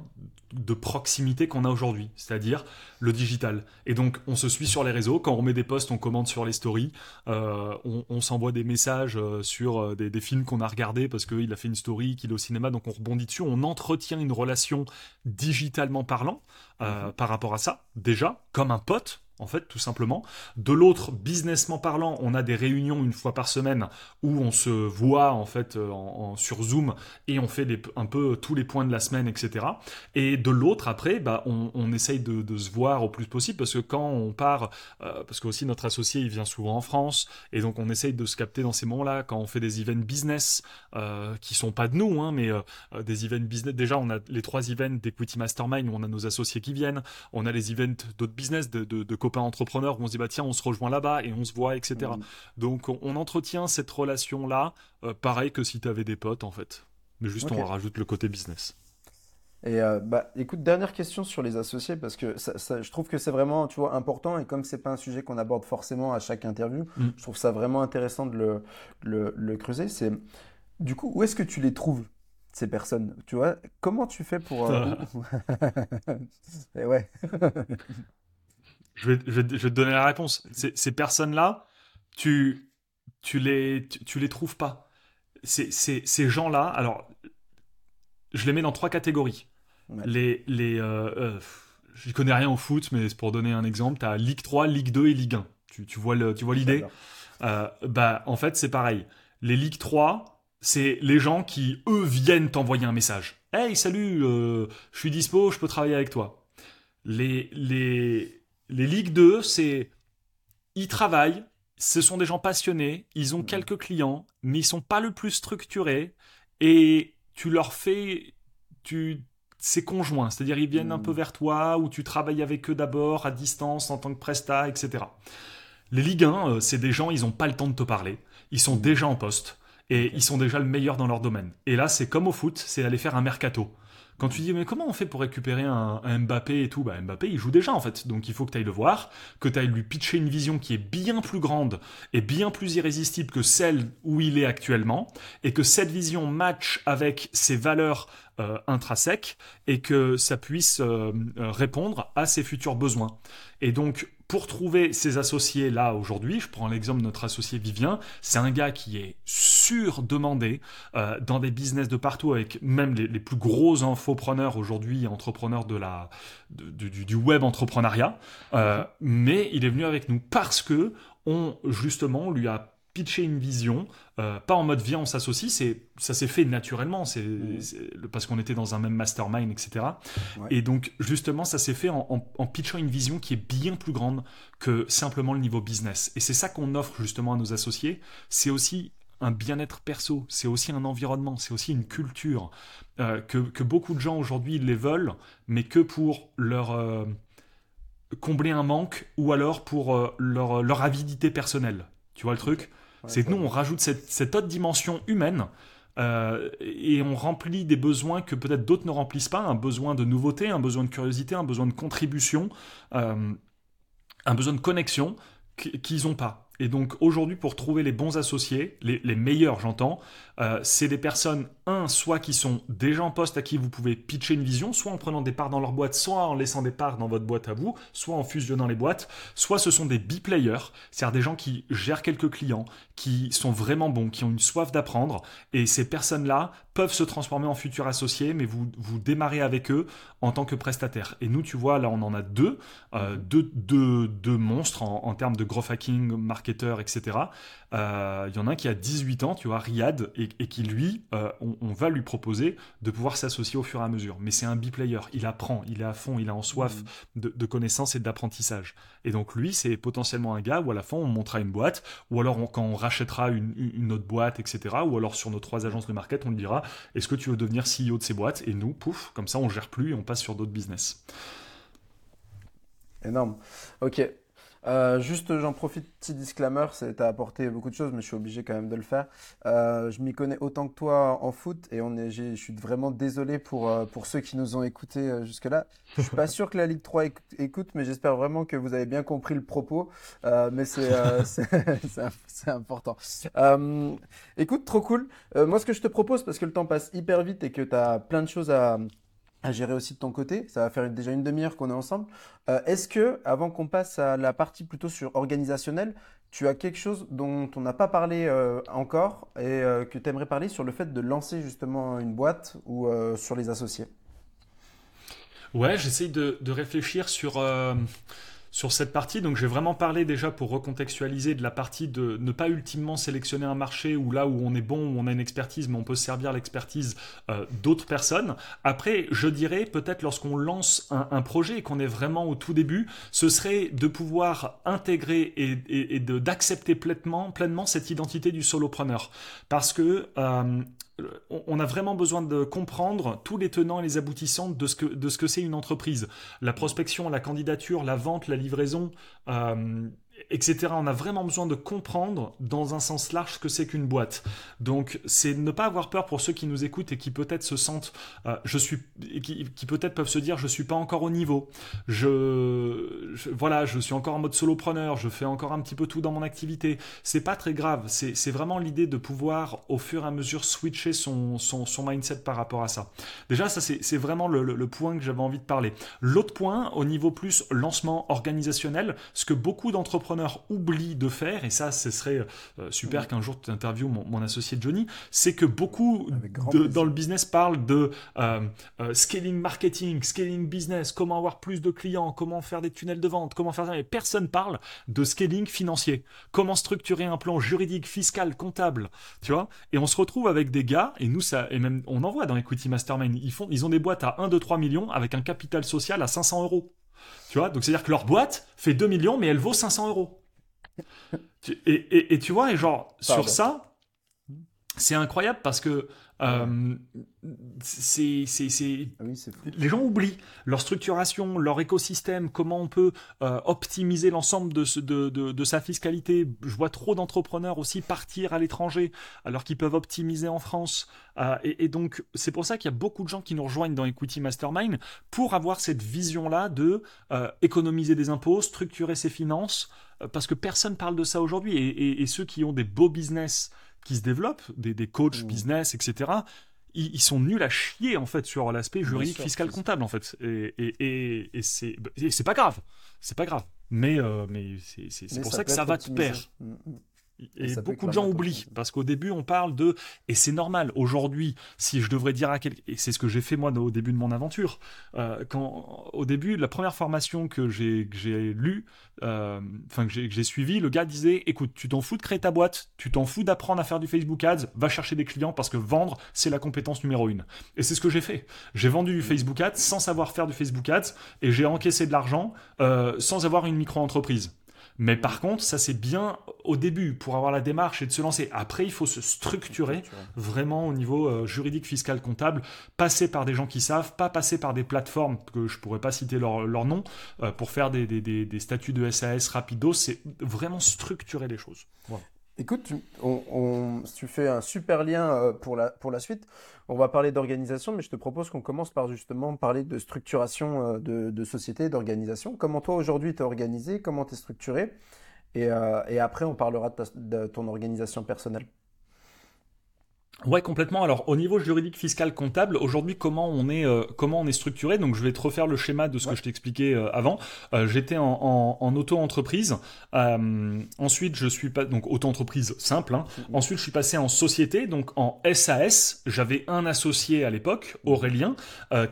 de proximité qu'on a aujourd'hui, c'est-à-dire le digital. Et donc, on se suit sur les réseaux. Quand on met des posts, on commente sur les stories. Euh, on, s'envoie des messages euh, sur euh, des, films qu'on a regardés parce qu'il a fait une story, qu'il est au cinéma, donc on rebondit dessus. On entretient une relation digitalement parlant mhm. par rapport à ça, déjà, comme un pote en fait, tout simplement. De l'autre, businessment parlant, on a des réunions une fois par semaine où on se voit en fait euh, en, sur Zoom et on fait un peu tous les points de la semaine, etc. Et de l'autre, après, bah, on, essaye de, se voir au plus possible parce que quand on part, euh, parce que aussi notre associé il vient souvent en France et donc on essaye de se capter dans ces moments-là quand on fait des events business euh, qui sont pas de nous, hein, mais des events business. Déjà, on a les trois events d'Equity Mastermind où on a nos associés qui viennent, on a les events d'autres business de, de, de copains entrepreneurs où on se dit bah tiens on se rejoint là-bas et on se voit etc. Mm. Donc on, entretient cette relation là euh, pareil que si tu avais des potes en fait. Mais juste on rajoute le côté business. Et euh, bah, écoute, dernière question sur les associés, parce que ça, je trouve que c'est vraiment tu vois, important, et comme c'est pas un sujet qu'on aborde forcément à chaque interview, mm. je trouve ça vraiment intéressant de le, le, le creuser. C'est du coup, où est-ce que tu les trouves ces personnes? Tu vois, comment tu fais pour. Euh, (laughs) et ouais. (laughs) je vais, je, te donner la réponse. Ces personnes-là, tu, tu, les, tu, les trouves pas. ces gens-là, alors, je les mets dans trois catégories. Les, les, euh, euh, je connais rien au foot, mais c'est pour donner un exemple. Tu as Ligue 3, Ligue 2 et Ligue 1. Tu, tu vois l'idée euh, bah, En fait, c'est pareil. Les Ligue 3, c'est les gens qui, eux, viennent t'envoyer un message. Hey, salut, je suis dispo, je peux travailler avec toi. Les, les, les Ligues 2, c'est. Ils travaillent, ce sont des gens passionnés, ils ont quelques clients, mais ils sont pas le plus structurés, et tu leur fais. Tu, c'est conjoint, c'est-à-dire ils viennent un peu vers toi, ou tu travailles avec eux d'abord, à distance, en tant que presta, etc. Les Ligues 1, euh, c'est des gens, ils n'ont pas le temps de te parler, ils sont déjà en poste, et ils sont déjà le meilleur dans leur domaine. Et là, c'est comme au foot, c'est aller faire un mercato. Quand tu dis mais comment on fait pour récupérer un, Mbappé et tout, bah Mbappé il joue déjà en fait, donc il faut que tu ailles le voir, que tu ailles lui pitcher une vision qui est bien plus grande et bien plus irrésistible que celle où il est actuellement, et que cette vision match avec ses valeurs euh, intrinsèques et que ça puisse euh, euh, répondre à ses futurs besoins. Et donc pour trouver ces associés là aujourd'hui, je prends l'exemple de notre associé Vivien, c'est un gars qui est surdemandé euh, dans des business de partout avec même les, plus gros infopreneurs aujourd'hui, entrepreneurs de la, du, web entrepreneuriat. Euh, mais il est venu avec nous parce que on justement lui a pitcher une vision, euh, pas en mode viens on s'associe, c'est ça s'est fait naturellement, c'est mmh. parce qu'on était dans un même mastermind, etc. Et donc justement ça s'est fait en, pitchant une vision qui est bien plus grande que simplement le niveau business. Et c'est ça qu'on offre justement à nos associés. C'est aussi un bien-être perso, c'est aussi un environnement, c'est aussi une culture euh, que, beaucoup de gens aujourd'hui les veulent, mais que pour leur euh, combler un manque ou alors pour leur, leur avidité personnelle. Tu vois le truc? C'est que nous, on rajoute cette, autre dimension humaine euh, et on remplit des besoins que peut-être d'autres ne remplissent pas, un besoin de nouveauté, un besoin de curiosité, un besoin de contribution, euh, un besoin de connexion qu'ils n'ont pas. Et donc aujourd'hui, pour trouver les bons associés, les, meilleurs j'entends, euh, c'est des personnes, un, soit qui sont déjà en poste à qui vous pouvez pitcher une vision, soit en prenant des parts dans leur boîte, soit en laissant des parts dans votre boîte à vous, soit en fusionnant les boîtes, soit ce sont des B-players, c'est-à-dire des gens qui gèrent quelques clients, qui sont vraiment bons, qui ont une soif d'apprendre, et ces personnes-là peuvent se transformer en futurs associés, mais vous, vous démarrez avec eux en tant que prestataire. Et nous, tu vois, là, on en a deux, euh, deux, deux, monstres en, en termes de growth hacking, marketeur, etc. Euh, il y en a un qui a 18 ans, tu vois, Riyad, et, qui lui, euh, on, va lui proposer de pouvoir s'associer au fur et à mesure. Mais c'est un biplayer, il apprend, il est à fond, il a en soif mmh. de, connaissances et d'apprentissage. Et donc lui, c'est potentiellement un gars où à la fin on montera une boîte, ou alors quand on rachètera une, une, autre boîte, etc. Ou alors sur nos trois agences de market, on lui dira, est-ce que tu veux devenir CEO de ces boîtes? Et nous, pouf, comme ça on gère plus et on passe sur d'autres business. Énorme. Ok. Euh, juste, j'en profite, petit disclaimer, tu as apporté beaucoup de choses, mais je suis obligé quand même de le faire. Euh, je m'y connais autant que toi en foot et on est, je suis vraiment désolé pour, euh, pour ceux qui nous ont écoutés jusque-là. Je suis pas sûr que la Ligue 3 écoute, mais j'espère vraiment que vous avez bien compris le propos. mais c'est (laughs) c'est important. écoute, trop cool. moi, ce que je te propose, parce que le temps passe hyper vite et que tu as plein de choses à à gérer aussi de ton côté. Ça va faire déjà une demi-heure qu'on est ensemble. Euh, est-ce que, avant qu'on passe à la partie plutôt sur organisationnelle, tu as quelque chose dont on n'a pas parlé euh, encore et euh, que tu aimerais parler sur le fait de lancer justement une boîte ou sur les associés? Ouais, j'essaye de, de, réfléchir sur sur cette partie. Donc j'ai vraiment parlé déjà pour recontextualiser de la partie de ne pas ultimement sélectionner un marché où là où on est bon, où on a une expertise, mais on peut servir l'expertise euh, d'autres personnes. Après, je dirais peut-être lorsqu'on lance un, projet et qu'on est vraiment au tout début, ce serait de pouvoir intégrer et, d'accepter pleinement, pleinement cette identité du solopreneur. Parce que euh, on a vraiment besoin de comprendre tous les tenants et les aboutissants de ce que de ce que c'est une entreprise. La prospection, la candidature, la vente, la livraison, euh, etc. On a vraiment besoin de comprendre dans un sens large ce que c'est qu'une boîte. Donc, c'est ne pas avoir peur pour ceux qui nous écoutent et qui peut-être se sentent, euh, je suis, qui, peut-être peuvent se dire, je suis pas encore au niveau. Je, voilà, je suis encore en mode solopreneur. Je fais encore un petit peu tout dans mon activité. C'est pas très grave. C'est vraiment l'idée de pouvoir, au fur et à mesure, switcher son, son, son mindset par rapport à ça. Déjà, ça c'est vraiment le, le point que j'avais envie de parler. L'autre point, au niveau plus lancement organisationnel, ce que beaucoup d'entrepreneurs oublie de faire, et ça, ce serait euh, super qu'un jour tu interviewes mon, associé Johnny, c'est que beaucoup dans le business parlent de euh, euh, scaling marketing, scaling business, comment avoir plus de clients, comment faire des tunnels de vente, comment faire ça, mais personne parle de scaling financier, comment structurer un plan juridique, fiscal, comptable, tu vois, et on se retrouve avec des gars, et nous, ça, et même on en voit dans Equity Mastermind, ils, font, ils ont des boîtes à 1, 2, 3 millions avec un capital social à 500 euros. Tu vois, donc c'est-à-dire que leur boîte fait 2 millions, mais elle vaut 500 euros. Et, et, tu vois, et genre, sur ça, c'est incroyable parce que euh, c'est, ah les gens oublient leur structuration, leur écosystème, comment on peut euh, optimiser l'ensemble de, de, de, sa fiscalité. Je vois trop d'entrepreneurs aussi partir à l'étranger alors qu'ils peuvent optimiser en France. Euh, et, donc c'est pour ça qu'il y a beaucoup de gens qui nous rejoignent dans Equity Mastermind pour avoir cette vision-là de économiser des impôts, structurer ses finances, parce que personne parle de ça aujourd'hui. Et, et, ceux qui ont des beaux business qui se développent, des, des coachs mmh. business, etc., ils, sont nuls à chier en fait sur l'aspect juridique, fiscal, comptable en fait. Et, et, et c'est pas grave, c'est pas grave. Mais, euh, mais c'est pour ça, que ça va te perdre. Mmh, mmh. Et beaucoup de gens oublient, parce qu'au début on parle de, et c'est normal, aujourd'hui, si je devrais dire à quelqu'un, et c'est ce que j'ai fait moi au début de mon aventure, euh, quand au début, la première formation que j'ai lue, euh, enfin que j'ai suivi, le gars disait, écoute, tu t'en fous de créer ta boîte, tu t'en fous d'apprendre à faire du Facebook Ads, va chercher des clients parce que vendre, c'est la compétence numéro une. Et c'est ce que j'ai fait. J'ai vendu du Facebook Ads sans savoir faire du Facebook Ads, et j'ai encaissé de l'argent euh, sans avoir une micro-entreprise. Mais par contre, ça c'est bien au début pour avoir la démarche et de se lancer. Après, il faut se structurer vraiment au niveau euh, juridique, fiscal, comptable, passer par des gens qui savent, pas passer par des plateformes que je pourrais pas citer leur, leur nom euh, pour faire des, des, des, statuts de SAS rapido. C'est vraiment structurer les choses. Écoute, tu, on, tu fais un super lien euh, pour la, pour la suite. On va parler d'organisation, mais je te propose qu'on commence par justement parler de structuration euh, de, société, d'organisation. Comment toi aujourd'hui tu es organisé, comment tu es structuré, et, euh, et, après on parlera de, ton organisation personnelle. Ouais, complètement. Alors, au niveau juridique, fiscal, comptable, aujourd'hui, comment on est, euh, comment on est structuré? Donc, je vais te refaire le schéma de ce que je t'expliquais euh, avant. Euh, j'étais en, en, auto-entreprise. ensuite, je suis pas donc auto-entreprise simple. Hein. Mm-hmm. Ensuite, je suis passé en société, donc en SAS. J'avais un associé à l'époque, Aurélien,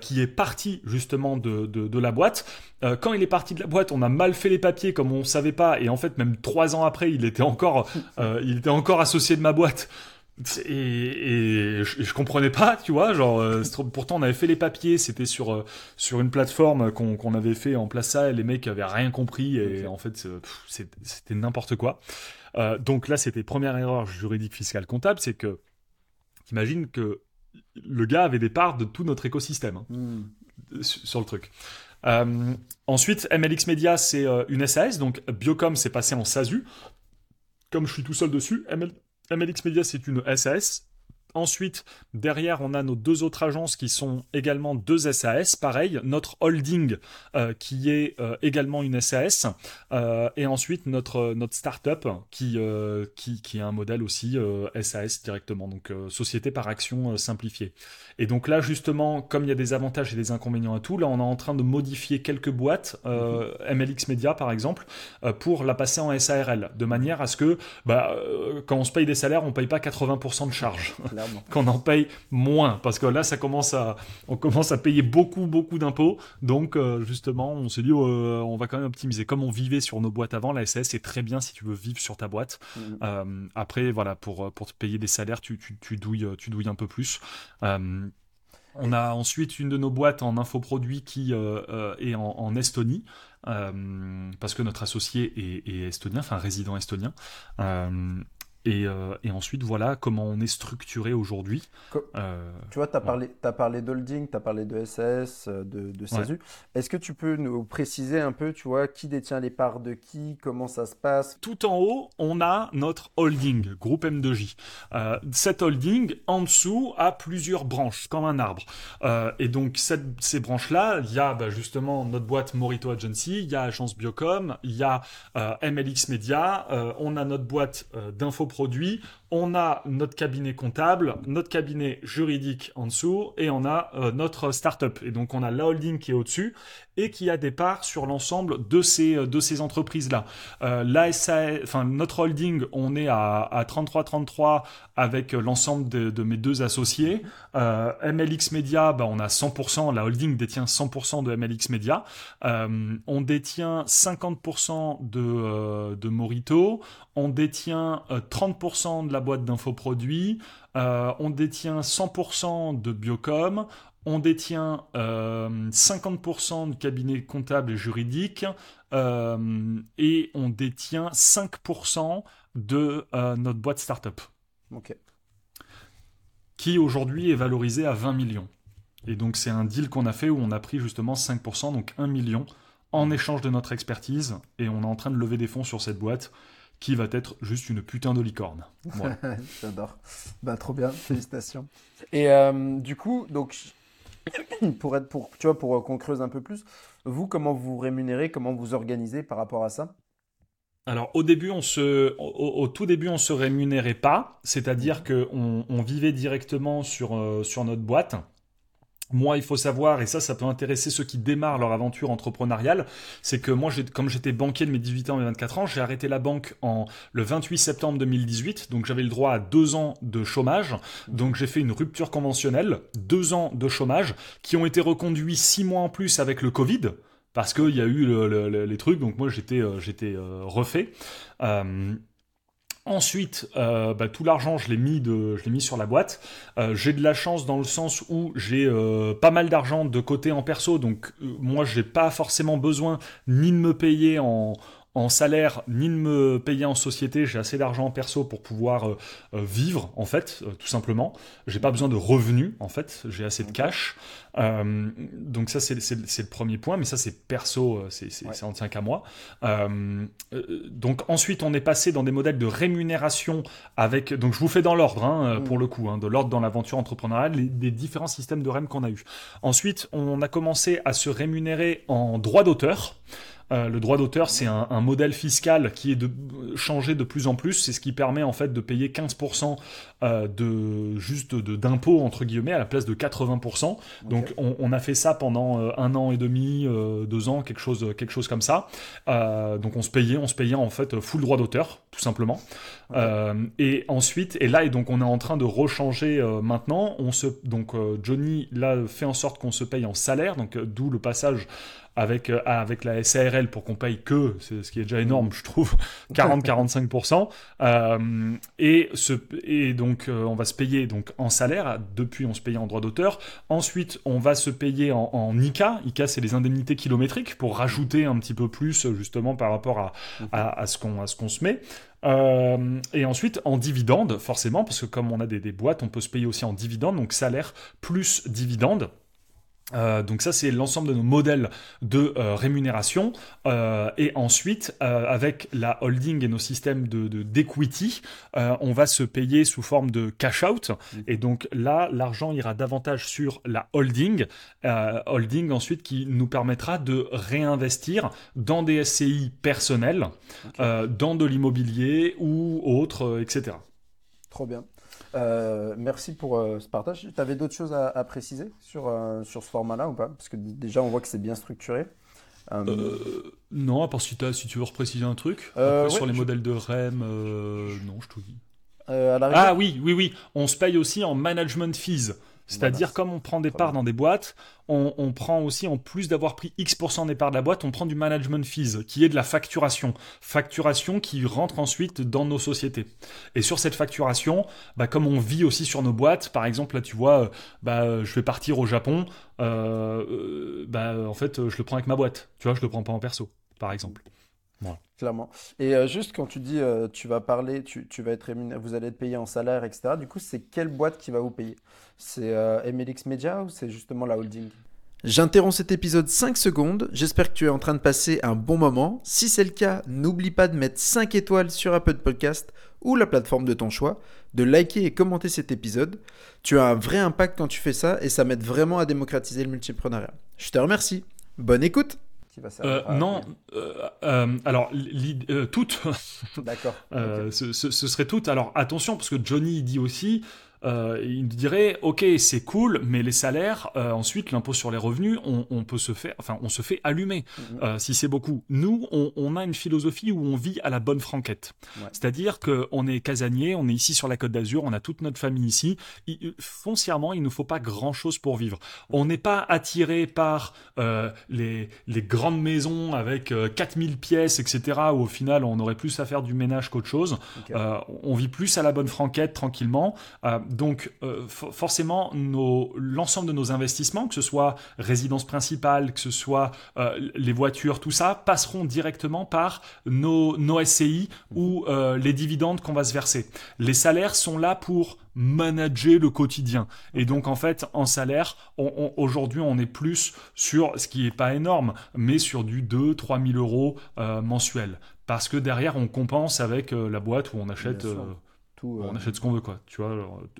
qui est parti justement de, de, de la boîte. quand il est parti de la boîte, on a mal fait les papiers comme on savait pas, et en fait, même trois ans après, il était encore, il était encore associé de ma boîte. Et, et je, comprenais pas, tu vois, genre euh, pourtant on avait fait les papiers, c'était sur euh, sur une plateforme qu'on avait fait en place ça, et les mecs avaient rien compris et en fait c'était n'importe quoi. Euh, donc là c'était première erreur juridique fiscale comptable, c'est que imagine que le gars avait des parts de tout notre écosystème hein, hmm. sur, le truc. ensuite, MLX Media, c'est une SAS, donc Biocom, c'est passé en SASU. Comme je suis tout seul dessus, ML, MLX Media, c'est une SAS. Ensuite, derrière, on a nos deux autres agences qui sont également deux SAS. Pareil, notre holding euh, qui est euh, également une SAS. Euh, et ensuite, notre, notre startup qui, qui, qui est un modèle aussi SAS directement. Donc, société par action simplifiée. Et donc là, justement, comme il y a des avantages et des inconvénients à tout, là, on est en train de modifier quelques boîtes, MLX Media par exemple, pour la passer en SARL. De manière à ce que, bah, quand on se paye des salaires, on ne paye pas 80% de charges. Qu'on en paye moins parce que là ça commence à on commence à payer beaucoup beaucoup d'impôts. Donc euh, justement on se dit euh, on va quand même optimiser. Comme on vivait sur nos boîtes avant la SAS c'est très bien si tu veux vivre sur ta boîte. Mmh. euh, après voilà pour pour te payer des salaires tu, tu, douilles tu douilles un peu plus. On a ensuite une de nos boîtes en infoproduits qui est en, Estonie, parce que notre associé est, est estonien, enfin résident estonien. Euh, et, ensuite, voilà comment on est structuré aujourd'hui. Euh, tu vois, tu as, parlé, as parlé d'holding, tu as parlé de SAS, euh, de, de. Est-ce que tu peux nous préciser un peu, tu vois, qui détient les parts de qui, comment ça se passe? Tout en haut, on a notre holding, groupe M2J. Euh, cette holding, en dessous, a plusieurs branches, comme un arbre. et donc, cette, ces branches-là, il y a bah, justement notre boîte Morito Agency, il y a Agence Biocom, il y a MLX Media, on a notre boîte d'info produit, on a notre cabinet comptable, notre cabinet juridique en dessous, et on a euh, notre startup. Et donc on a la holding qui est au-dessus et qui a des parts sur l'ensemble de ces, euh, de ces entreprises-là. Euh, notre holding, on est à, 33-33 avec l'ensemble de, mes deux associés. MLX Media, bah, on a 100%, la holding détient 100% de MLX Media. on détient 50% de, de Morito. On détient 30% de la boîte d'infoproduits, euh, on détient 100% de Biocom, on détient 50% euh, de cabinet comptable et juridique, euh, et on détient 5% de notre boîte startup. Ok. Qui aujourd'hui est valorisée à 20 millions. Et donc c'est un deal qu'on a fait où on a pris justement 5%, donc 1 million, en échange de notre expertise, et on est en train de lever des fonds sur cette boîte qui va être juste une putain de licorne. (laughs) J'adore. Bah trop bien, félicitations. Et euh, du coup, donc (coughs) pour être pour tu vois pour qu'on creuse un peu plus, vous comment vous rémunérez, comment vous organisez par rapport à ça? Alors au début, on se, au, tout début, on se rémunérait pas, c'est-à-dire que on, vivait directement sur euh, sur notre boîte. Moi, il faut savoir, et ça, ça peut intéresser ceux qui démarrent leur aventure entrepreneuriale, c'est que moi, comme j'étais banquier de mes 18 ans et 24 ans, j'ai arrêté la banque en le 28 septembre 2018, donc j'avais le droit à deux ans de chômage, donc j'ai fait une rupture conventionnelle, deux ans de chômage, qui ont été reconduits six mois en plus avec le Covid, parce qu'il y a eu les trucs, donc moi j'étais euh, euh, refait. Euh, Ensuite, euh, bah, tout l'argent, je l'ai mis de, je mis sur la boîte. Euh, j'ai de la chance dans le sens où j'ai euh, pas mal d'argent de côté en perso, donc moi, j'ai pas forcément besoin ni de me payer en, en salaire ni de me payer en société. J'ai assez d'argent en perso pour pouvoir euh, euh, vivre, en fait, euh, tout simplement. J'ai pas besoin de revenus, en fait. J'ai assez de cash. donc ça, c'est le premier point. Mais ça, c'est perso, c'est en tient qu'à moi. donc ensuite, on est passé dans des modèles de rémunération avec... Donc je vous fais dans l'ordre, hein, pour le coup, hein, de l'ordre dans l'aventure entrepreneuriale, les, des différents systèmes de REM qu'on a eu. Ensuite, on a commencé à se rémunérer en droit d'auteur. Euh, le droit d'auteur, c'est un, modèle fiscal qui est de, changé de plus en plus. C'est ce qui permet en fait de payer 15% de juste d'impôts entre guillemets à la place de 80%. Donc on, a fait ça pendant un an et demi, deux ans, quelque chose, quelque chose comme ça. donc on se payait, on se payait en fait full droit d'auteur, tout simplement. et ensuite, et là, et donc on est en train de rechanger maintenant. On se, donc Johnny là fait en sorte qu'on se paye en salaire, donc d'où le passage avec, euh, avec la SARL pour qu'on paye que, c'est ce qui est déjà énorme, je trouve, (laughs) 40-45%. Euh, et, et donc, euh, on va se payer donc, en salaire. Depuis, on se payait en droit d'auteur. Ensuite, on va se payer en, en ICA. ICA, c'est les indemnités kilométriques pour rajouter un petit peu plus, justement, par rapport à, à, à ce qu'on se met. Et ensuite, en dividende, forcément, parce que comme on a des, des boîtes, on peut se payer aussi en dividende, donc salaire plus dividende. Euh, donc ça c'est l'ensemble de nos modèles de euh, rémunération euh, et ensuite avec la holding et nos systèmes de d'equity on va se payer sous forme de cash out mm. et donc là l'argent ira davantage sur la holding holding ensuite qui nous permettra de réinvestir dans des SCI personnels dans de l'immobilier ou autre etc. Trop bien. Euh, merci pour euh, ce partage. Tu avais d'autres choses à, préciser sur, euh, sur ce format-là ou pas? Parce que déjà, on voit que c'est bien structuré. non, à part si, si, tu veux repréciser un truc. sur les modèles de REM, non, je te dis. ah oui, oui, oui. On se paye aussi en management fees. C'est-à-dire, comme on prend des parts dans des boîtes, on, prend aussi, en plus d'avoir pris X% des parts de la boîte, on prend du management fees, qui est de la facturation. Facturation qui rentre ensuite dans nos sociétés. Et sur cette facturation, bah, comme on vit aussi sur nos boîtes, par exemple, là, tu vois, euh, bah, je vais partir au Japon, euh, euh, bah, en fait, je le prends avec ma boîte. Tu vois, je le prends pas en perso, par exemple. Clairement. Et euh, juste quand tu dis euh, tu vas parler, tu, vas être rémunéré, vous allez être payé en salaire, etc. Du coup, c'est quelle boîte qui va vous payer? C'est euh, MLX Media ou c'est justement la holding? J'interromps cet épisode 5 secondes. J'espère que tu es en train de passer un bon moment. Si c'est le cas, n'oublie pas de mettre 5 étoiles sur Apple Podcast ou la plateforme de ton choix, de liker et commenter cet épisode. Tu as un vrai impact quand tu fais ça et ça m'aide vraiment à démocratiser le multipreneuriat. Je te remercie. Bonne écoute euh, non, euh, euh, alors toutes. D'accord. (laughs) ce, serait toutes. Alors attention, parce que Johnny dit aussi, euh, il dirait ok c'est cool mais les salaires euh, ensuite l'impôt sur les revenus on, peut se faire enfin on se fait allumer. Mhm. euh, si c'est beaucoup. Nous on, a une philosophie où on vit à la bonne franquette. C'est-à-dire que on est casanier on est ici sur la Côte d'Azur on a toute notre famille ici. Foncièrement il nous faut pas grand chose pour vivre. On n'est pas attiré par les, les grandes maisons avec 4000 pièces etc où au final on aurait plus à faire du ménage qu'autre chose. On vit plus à la bonne franquette tranquillement donc euh, forcément, l'ensemble de nos investissements, que ce soit résidence principale, que ce soit euh, les voitures, tout ça, passeront directement par nos, nos SCI ou euh, les dividendes qu'on va se verser. Les salaires sont là pour manager le quotidien. Et donc en fait, en salaire, aujourd'hui, on est plus sur, ce qui n'est pas énorme, mais sur du 2-3 000 euros mensuel. Parce que derrière, on compense avec la boîte où on achète on euh, achète ce qu'on veut, quoi. Tu vois,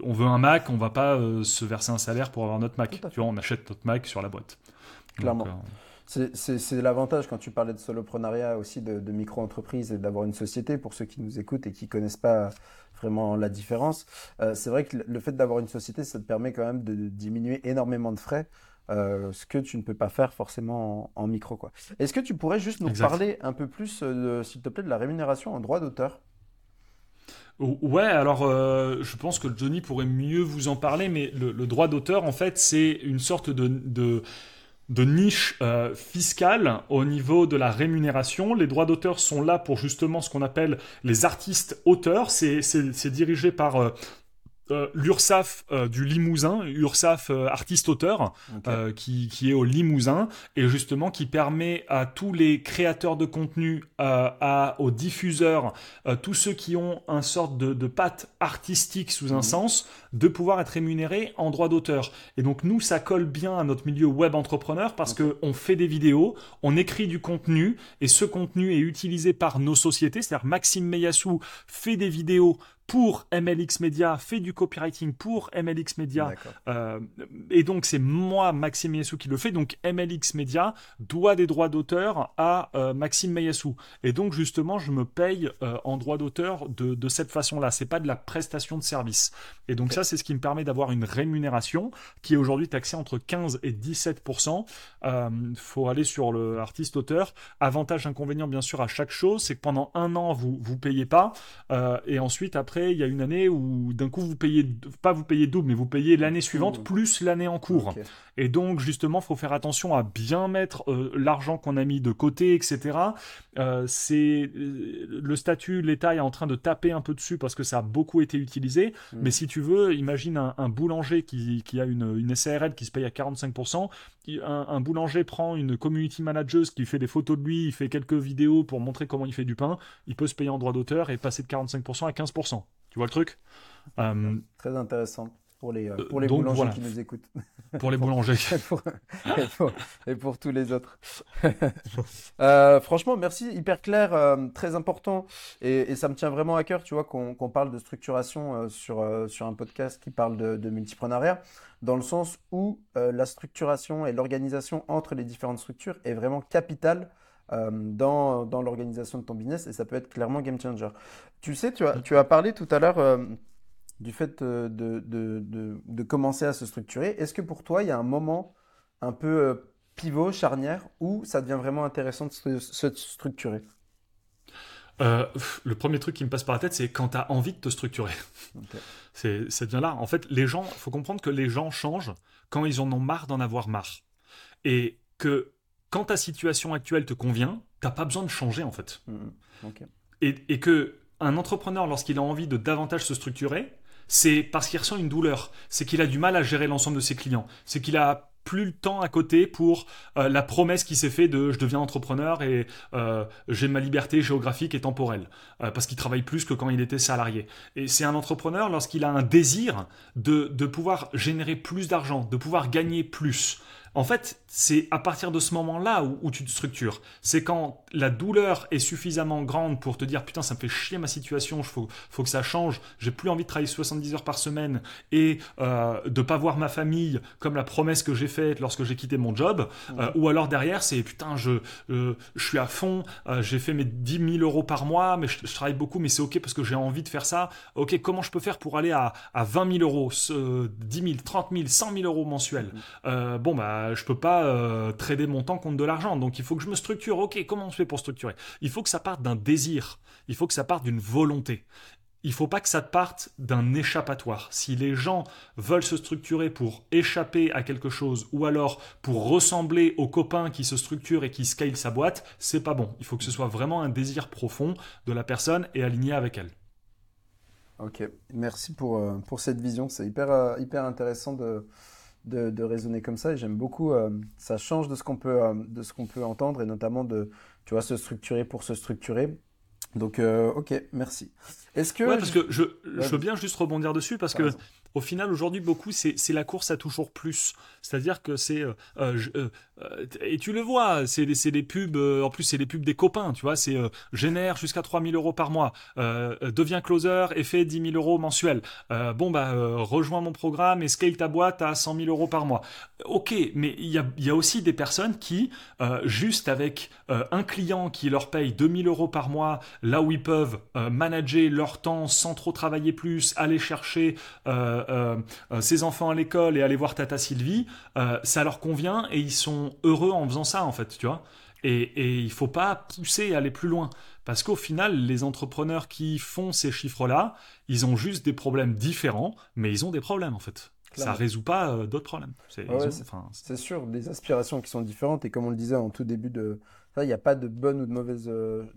on veut un Mac, on va pas euh, se verser un salaire pour avoir notre Mac. Tu vois, on achète notre Mac sur la boîte. Clairement. Euh, c'est l'avantage quand tu parlais de soloprenariat aussi, de, micro-entreprise et d'avoir une société pour ceux qui nous écoutent et qui connaissent pas vraiment la différence. c'est vrai que le fait d'avoir une société, ça te permet quand même de, diminuer énormément de frais. ce que tu ne peux pas faire forcément en, micro. Est-ce que tu pourrais juste nous parler un peu plus, s'il te plaît, de la rémunération en droit d'auteur? Ouais, alors euh, je pense que Johnny pourrait mieux vous en parler, mais le, droit d'auteur, en fait, c'est une sorte de, niche euh, fiscale au niveau de la rémunération. Les droits d'auteur sont là pour justement ce qu'on appelle les artistes auteurs. C'est dirigé par euh, euh, l'URSAF euh, du Limousin, URSAF euh, artiste-auteur, qui, qui, est au Limousin, et justement qui permet à tous les créateurs de contenu, à, aux diffuseurs, tous ceux qui ont un sorte de, de patte artistique sous un mhm. sens, de pouvoir être rémunérés en droit d'auteur. Et donc nous, ça colle bien à notre milieu web entrepreneur parce que on fait des vidéos, on écrit du contenu, et ce contenu est utilisé par nos sociétés, c'est-à-dire Maxime Meyassou fait des vidéos pour MLX Media, fait du copywriting pour MLX Media. Euh, et donc, c'est moi, Maxime Meyassou, qui le fait. Donc, MLX Media doit des droits d'auteur à euh, Maxime Meyassou. Et donc, justement, je me paye euh, en droits d'auteur de, de, cette façon-là. C'est pas de la prestation de service. Et donc, ça, c'est ce qui me permet d'avoir une rémunération qui est aujourd'hui taxée entre 15 et 17 Il faut aller sur le artiste-auteur. Avantage, inconvénient, bien sûr, à chaque chose, c'est que pendant un an, vous vous payez pas. et ensuite, après, il y a une année où d'un coup vous payez pas vous payez double, mais vous payez l'année suivante plus l'année en cours. Et donc justement, faut faire attention à bien mettre euh, l'argent qu'on a mis de côté, etc. Euh, c'est euh, le statut, l'État est en train de taper un peu dessus parce que ça a beaucoup été utilisé. Mm. Mais si tu veux, imagine un, boulanger qui, a une, une, SARL qui se paye à 45%. Un, un, boulanger prend une community manager qui fait des photos de lui, il fait quelques vidéos pour montrer comment il fait du pain. Il peut se payer en droit d'auteur et passer de 45% à 15%. Tu vois le truc? Très intéressant pour les, euh, (laughs) pour les boulangers (laughs) qui nous écoutent. Pour les boulangers. et, pour, tous les autres. (laughs) Euh, franchement, merci, hyper clair, euh, très important. Et, ça me tient vraiment à cœur, tu vois, qu'on parle de structuration sur, sur un podcast qui parle de, de multiprenariat, dans le sens où la structuration et l'organisation entre les différentes structures est vraiment capitale dans, dans l'organisation de ton business et ça peut être clairement game changer. Tu sais, tu as, tu as parlé tout à l'heure du fait de, de, de, commencer à se structurer. Est-ce que pour toi, il y a un moment un peu euh, pivot, charnière, où ça devient vraiment intéressant de se, structurer? Euh, le premier truc qui me passe par la tête, c'est quand tu as envie de te structurer. (laughs) C'est, ça devient là. En fait, les gens, faut comprendre que les gens changent quand ils en ont marre d'en avoir marre. Et que quand ta situation actuelle te convient, t'as pas besoin de changer en fait. Mmh, mmh. Et, et, que un entrepreneur, lorsqu'il a envie de davantage se structurer, c'est parce qu'il ressent une douleur, c'est qu'il a du mal à gérer l'ensemble de ses clients, c'est qu'il a plus le temps à côté pour euh, la promesse qui s'est fait de je deviens entrepreneur et euh, j'ai ma liberté géographique et temporelle euh, parce qu'il travaille plus que quand il était salarié. Et c'est un entrepreneur lorsqu'il a un désir de, de pouvoir générer plus d'argent, de pouvoir gagner plus, en fait, c'est à partir de ce moment-là où, tu te structures. C'est quand la douleur est suffisamment grande pour te dire putain, ça me fait chier ma situation, il faut, faut que ça change, j'ai plus envie de travailler 70 heures par semaine et euh, de pas voir ma famille comme la promesse que j'ai faite lorsque j'ai quitté mon job. Euh, ou alors derrière, c'est putain, je, euh, je suis à fond, euh, j'ai fait mes 10 000 euros par mois, mais je, travaille beaucoup, mais c'est ok parce que j'ai envie de faire ça. Ok, comment je peux faire pour aller à, à 20 000 euros, 10 000, 30 000, 100 000 euros mensuels? Bon, bah je je peux pas euh, trader mon temps contre de l'argent. Donc il faut que je me structure. Ok, comment on se fait pour structurer? Il faut que ça parte d'un désir. Il faut que ça parte d'une volonté. Il faut pas que ça parte d'un échappatoire. Si les gens veulent se structurer pour échapper à quelque chose ou alors pour ressembler aux copains qui se structurent et qui scale sa boîte, c'est pas bon. Il faut que ce soit vraiment un désir profond de la personne et aligné avec elle. Ok, merci pour, euh, pour cette vision. C'est hyper, euh, hyper intéressant de, de, raisonner comme ça et j'aime beaucoup. Euh, ça change de ce qu'on peut, euh, de ce qu'on peut entendre et notamment de, tu vois, se structurer pour se structurer. Donc, euh, ok, merci. Est-ce que ouais, parce que je, je veux bien juste rebondir dessus parce que au final, aujourd'hui, beaucoup, c'est la course à toujours plus. C'est-à-dire que c'est. Euh, euh, euh, et tu le vois, c'est des pubs, en plus, c'est les pubs des copains, tu vois, c'est génère jusqu'à 3000 euros par mois, deviens closer et fais 10 000 euros mensuels. bon, bah, rejoins mon programme et scale ta boîte à 100 000 euros par mois. Ok, mais il y a, aussi des personnes qui, juste avec un client qui leur paye 2000 euros par mois, là où ils peuvent manager leur temps sans trop travailler plus, aller chercher euh, ses enfants à l'école et aller voir Tata Sylvie, euh, ça leur convient et ils sont heureux en faisant ça en fait, tu vois. Et, et il faut pas pousser et aller plus loin. Parce qu'au final, les entrepreneurs qui font ces chiffres-là, ils ont juste des problèmes différents, mais ils ont des problèmes en fait. Ça résout pas d'autres problèmes. C'est sûr, des aspirations qui sont différentes. Et comme on le disait en tout début de, il n'y a pas de bonne ou de mauvaise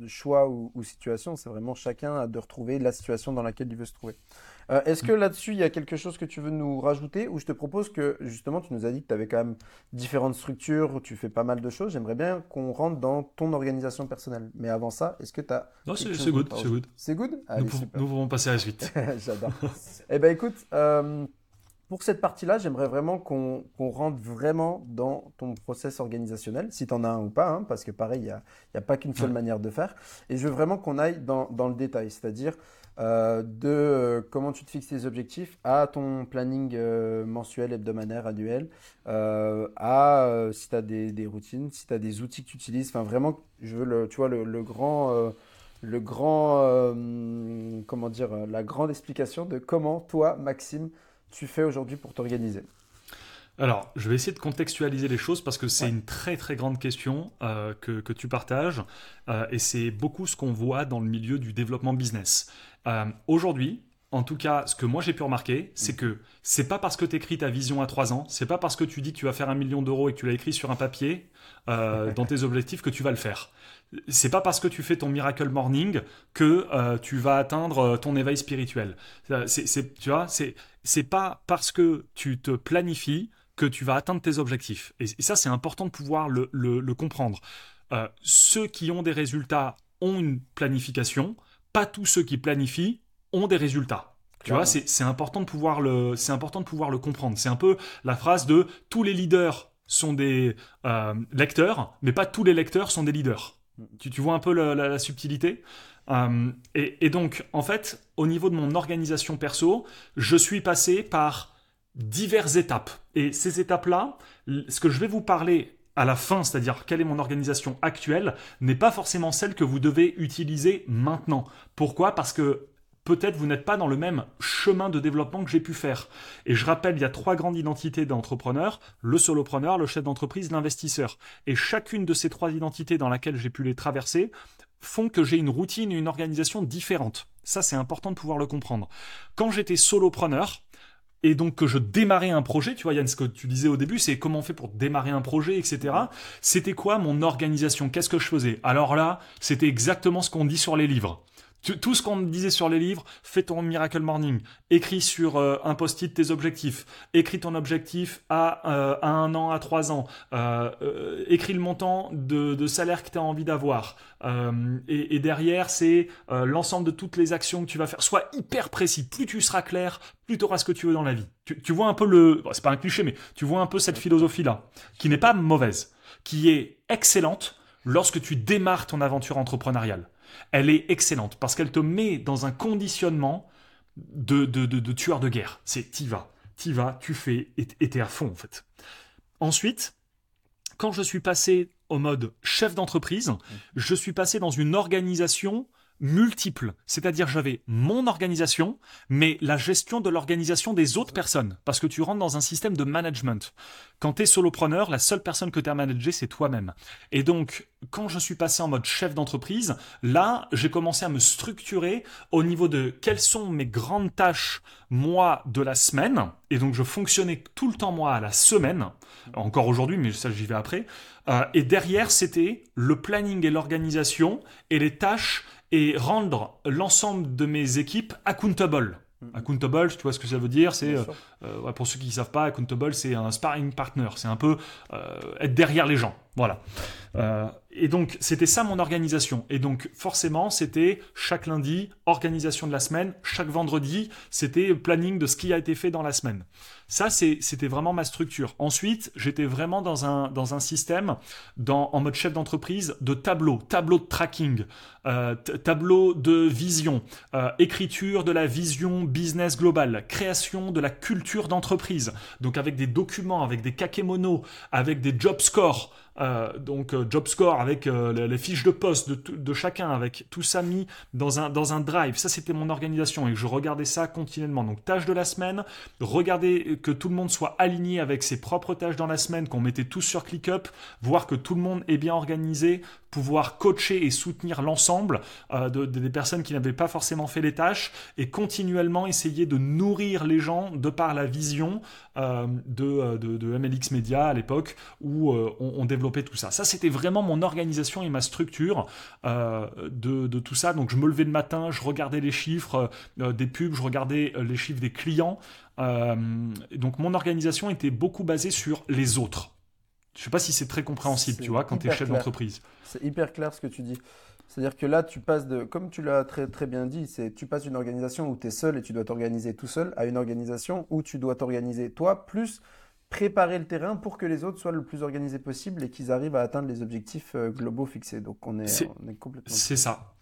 choix ou, ou situation. C'est vraiment chacun de retrouver la situation dans laquelle il veut se trouver. Euh, est-ce que là-dessus, il y a quelque chose que tu veux nous rajouter ou je te propose que, justement, tu nous as dit que tu avais quand même différentes structures, tu fais pas mal de choses. J'aimerais bien qu'on rentre dans ton organisation personnelle. Mais avant ça, est-ce que tu as. Non, c'est good, c'est good. C'est good? Nous, pouvons passer à la suite. (laughs) J'adore. (laughs) eh ben écoute, euh, pour cette partie-là, j'aimerais vraiment qu'on rentre vraiment dans ton process organisationnel, si tu en as un ou pas, hein, parce que pareil, il n'y a, a, pas qu'une seule manière de faire. Et je veux vraiment qu'on aille dans, dans, le détail, c'est-à-dire euh, de euh, comment tu te fixes tes objectifs à ton planning euh, mensuel, hebdomadaire, annuel, à si tu as des, des, routines, si tu as des outils que tu utilises. Enfin, vraiment, je veux le, tu vois, le, le grand le grand, comment dire, la grande explication de comment toi, Maxime, tu fais aujourd'hui pour t'organiser alors, je vais essayer de contextualiser les choses parce que c'est une très très grande question euh, que, que, tu partages euh, et c'est beaucoup ce qu'on voit dans le milieu du développement business. Euh, aujourd'hui, en tout cas, ce que moi j'ai pu remarquer, c'est mm. que c'est pas parce que tu écris ta vision à 3 ans, c'est pas parce que tu dis que tu vas faire un million d'euros et que tu l'as écrit sur un papier (laughs) dans tes objectifs que tu vas le faire c'est pas parce que tu fais ton miracle morning que euh, tu vas atteindre ton éveil spirituel. C'est, tu vois, c'est, c'est pas parce que tu te planifies que tu vas atteindre tes objectifs. Et, ça, c'est important de pouvoir le, le, comprendre. Euh, ceux qui ont des résultats ont une planification. Pas tous ceux qui planifient ont des résultats. Tu vois, c'est, important de pouvoir le, c'est important de pouvoir le comprendre. C'est un peu la phrase de tous les leaders sont des lecteurs, mais pas tous les lecteurs sont des leaders. Tu, vois un peu la, subtilité? Euh, et, donc, en fait, au niveau de mon organisation perso, je suis passé par diverses étapes. Et ces étapes-là, ce que je vais vous parler à la fin, c'est-à-dire quelle est mon organisation actuelle, n'est pas forcément celle que vous devez utiliser maintenant. Pourquoi? Parce que peut-être vous n'êtes pas dans le même chemin de développement que j'ai pu faire. Et je rappelle, il y a trois grandes identités d'entrepreneurs, le solopreneur, le chef d'entreprise, l'investisseur. Et chacune de ces trois identités dans laquelle j'ai pu les traverser font que j'ai une routine et une organisation différente. Ça, c'est important de pouvoir le comprendre. Quand j'étais solopreneur, et donc que je démarrais un projet, tu vois Yann, ce que tu disais au début, c'est comment on fait pour démarrer un projet, etc. C'était quoi mon organisation? Qu'est-ce que je faisais? Alors là, c'était exactement ce qu'on dit sur les livres tout ce qu'on me disait sur les livres, fais ton Miracle Morning, écris sur euh, un post-it tes objectifs, écris ton objectif à, euh, un an, à trois ans, euh, écris le montant de, salaire que tu as envie d'avoir. Et, derrière, c'est l'ensemble de toutes les actions que tu vas faire. Sois hyper précis. Plus tu seras clair, plus tu auras ce que tu veux dans la vie. Tu, vois un peu le... c'est pas un cliché, mais tu vois un peu cette philosophie-là, qui n'est pas mauvaise, qui est excellente lorsque tu démarres ton aventure entrepreneuriale elle est excellente parce qu'elle te met dans un conditionnement de, de, tueur de guerre. C'est t'y vas, t'y vas, tu fais et t'es à fond en fait. Ensuite, quand je suis passé au mode chef d'entreprise, je suis passé dans une organisation multiple. C'est-à-dire j'avais mon organisation, mais la gestion de l'organisation des autres personnes. Parce que tu rentres dans un système de management. Quand tu es solopreneur, la seule personne que tu as managé, c'est toi-même. Et donc, quand je suis passé en mode chef d'entreprise, là, j'ai commencé à me structurer au niveau de quelles sont mes grandes tâches, moi, de la semaine. Et donc, je fonctionnais tout le temps, moi, à la semaine. Encore aujourd'hui, mais ça, j'y vais après. Euh, et derrière, c'était le planning et l'organisation et les tâches et rendre l'ensemble de mes équipes accountable. Mm-hmm. Accountable, tu vois ce que ça veut dire C'est euh, euh, pour ceux qui ne savent pas, accountable, c'est un sparring partner. C'est un peu euh, être derrière les gens. Voilà. et donc c'était ça mon organisation. Et donc forcément c'était chaque lundi organisation de la semaine, chaque vendredi c'était planning de ce qui a été fait dans la semaine. Ça, c'était vraiment ma structure. Ensuite, j'étais vraiment dans un, système, en mode chef d'entreprise, de tableau, tableau de tracking, euh, tableau de vision, euh, écriture de la vision business globale, création de la culture d'entreprise. Donc avec des documents, avec des kakémonos, avec des job scores. Euh, donc job score avec les, fiches de poste de, chacun, avec tout ça mis dans un, dans un drive. Ça, c'était mon organisation et je regardais ça continuellement. Donc tâche de la semaine, regarder que tout le monde soit aligné avec ses propres tâches dans la semaine, qu'on mettait tous sur ClickUp, voir que tout le monde est bien organisé, pouvoir coacher et soutenir l'ensemble euh, des personnes qui n'avaient pas forcément fait les tâches et continuellement essayer de nourrir les gens de par la vision euh, euh, de, de, MLX Media à l'époque où on, développait tout ça. Ça, c'était vraiment mon organisation et ma structure de, de, tout ça. Donc, je me levais le matin, je regardais les chiffres des pubs, je regardais les chiffres des clients. donc, mon organisation était beaucoup basée sur les autres Je sais pas si c'est très compréhensible, tu vois, quand tu es chef d'entreprise. C'est hyper clair ce que tu dis. C'est-à-dire que là, tu passes de, comme tu l'as très, très bien dit, c'est tu passes d'une organisation où tu es seul et tu dois t'organiser tout seul à une organisation où tu dois t'organiser toi, plus préparer le terrain pour que les autres soient le plus organisés possible et qu'ils arrivent à atteindre les objectifs euh, globaux fixés. Donc on est, on est complètement. C'est ça.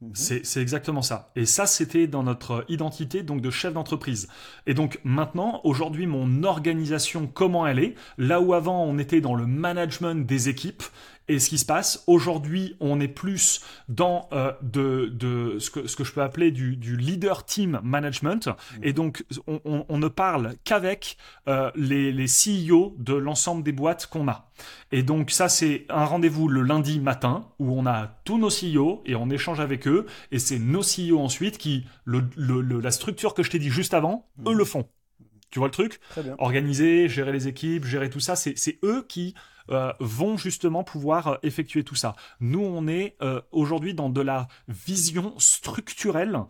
Mhm. C'est exactement ça. Et ça, c'était dans notre identité donc de chef d'entreprise. Et donc maintenant, aujourd'hui, mon organisation, comment elle est? Là où avant, on était dans le management des équipes, et ce qui se passe, aujourd'hui, on est plus dans euh, de, ce, que, ce que je peux appeler du, leader team management. Mmh. Et donc, on, ne parle qu'avec euh, les, les CEO de l'ensemble des boîtes qu'on a. Et donc, ça, c'est un rendez-vous le lundi matin où on a tous nos CEO et on échange avec eux. Et c'est nos CEO ensuite qui, le, la structure que je t'ai dit juste avant, mmh. eux le font. Tu vois le truc? Organiser, gérer les équipes, gérer tout ça, c'est eux qui euh, vont justement pouvoir euh, effectuer tout ça. Nous, on est euh, aujourd'hui dans de la vision structurelle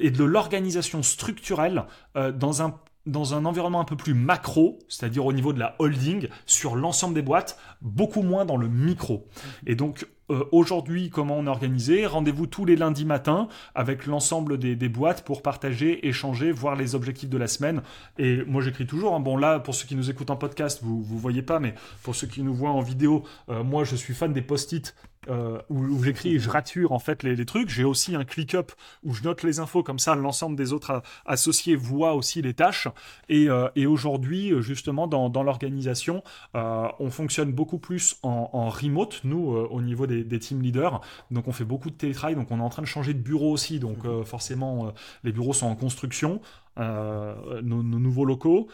et de l'organisation structurelle dans un dans un environnement un peu plus macro, c'est-à-dire au niveau de la holding, sur l'ensemble des boîtes, beaucoup moins dans le micro. Et donc, euh, aujourd'hui comment on est organisé? Rendez-vous tous les lundis matins avec l'ensemble des, boîtes pour partager, échanger, voir les objectifs de la semaine. Et moi j'écris toujours. Hein. bon là, pour ceux qui nous écoutent en podcast, vous vous voyez pas, mais pour ceux qui nous voient en vidéo, euh, moi je suis fan des post-it euh, où, j'écris et je rature en fait les, trucs. J'ai aussi un click-up où je note les infos comme ça, l'ensemble des autres associés voient aussi les tâches. Et, aujourd'hui, justement, dans, l'organisation, on fonctionne beaucoup plus en, en remote, nous, au niveau des des, team leaders. Donc on fait beaucoup de télétravail, donc on est en train de changer de bureau aussi. Donc mhm. euh, forcément, euh, les bureaux sont en construction, euh, nos, nouveaux locaux.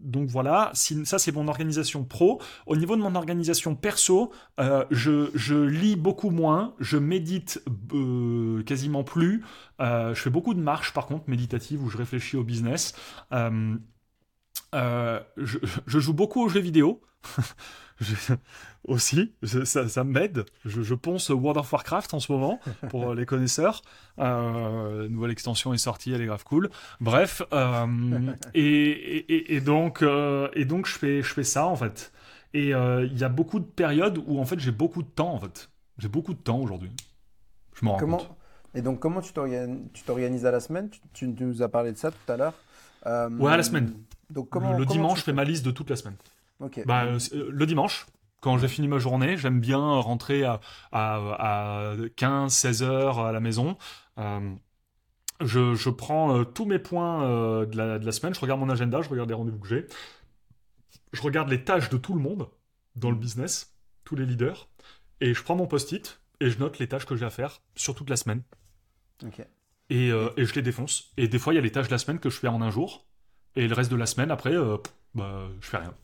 Donc voilà, ça c'est mon organisation pro. Au niveau de mon organisation perso, je, je, lis beaucoup moins, je médite quasiment plus. je fais beaucoup de marches par contre méditatives où je réfléchis au business. Je, je, joue beaucoup aux jeux vidéo. (laughs) aussi, ça, m'aide. Je, je, ponce World of Warcraft en ce moment, pour les connaisseurs. Euh, nouvelle extension est sortie, elle est grave cool. Bref, euh, et, et, donc, euh, et donc je, fais, je fais ça en fait. Et euh, il y a beaucoup de périodes où en fait j'ai beaucoup de temps en fait. J'ai beaucoup de temps aujourd'hui. Je m'en rends comment... compte. Et donc comment tu t'organises à la semaine? Tu, nous as parlé de ça tout à l'heure. ouais, à la semaine. Donc comment, le dimanche, je fais ma liste de toute la semaine. Bah, euh, le dimanche, quand j'ai fini ma journée, j'aime bien rentrer à, à, 15-16 heures à la maison. Euh, je, prends euh, tous mes points de, la, semaine, je regarde mon agenda, je regarde les rendez-vous que j'ai. Je regarde les tâches de tout le monde dans le business, tous les leaders, et je prends mon post-it et je note les tâches que j'ai à faire sur toute la semaine. Et, et, je les défonce. Et des fois, il y a les tâches de la semaine que je fais en un jour, et le reste de la semaine, après, bah, je fais rien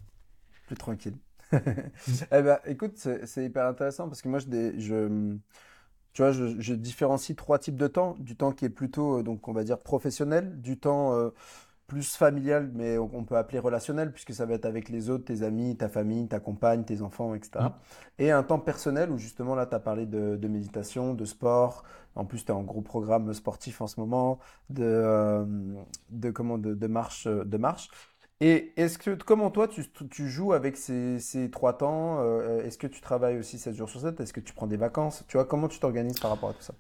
plus tranquille. (laughs) eh ben, écoute, c'est hyper intéressant parce que moi, je, tu vois, je, je, différencie trois types de temps. Du temps qui est plutôt, euh, donc, on va dire professionnel, du temps euh, plus familial, mais on, peut appeler relationnel, puisque ça va être avec les autres, tes amis, ta famille, ta compagne, tes enfants, etc. Mmh. Et un temps personnel où justement, là, tu as parlé de, de, méditation, de sport. En plus, tu es en gros programme sportif en ce moment, de, euh, de, comment, de, de marche. De marche. Et est-ce que, comment toi, tu, tu joues avec ces, ces trois temps euh, Est-ce que tu travailles aussi 7 jours sur 7 Est-ce que tu prends des vacances? Tu vois, comment tu t'organises par rapport à tout ça?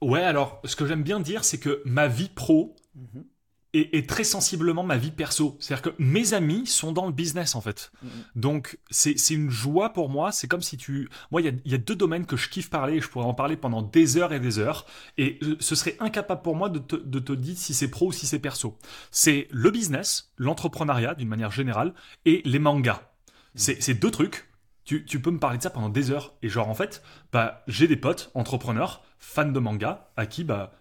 Ouais, alors, ce que j'aime bien dire, c'est que ma vie pro, mmh et, très sensiblement ma vie perso. C'est-à-dire que mes amis sont dans le business en fait. Mm-hmm. Donc c'est une joie pour moi. C'est comme si tu... Moi, il y a, deux domaines que je kiffe parler et je pourrais en parler pendant des heures et des heures. Et ce serait incapable pour moi de te, de te dire si c'est pro ou si c'est perso. C'est le business, l'entrepreneuriat d'une manière générale et les mangas. Mm-hmm. C'est deux trucs. Tu, tu, peux me parler de ça pendant des heures. Et genre en fait, bah, j'ai des potes entrepreneurs, fans de manga, à qui bah,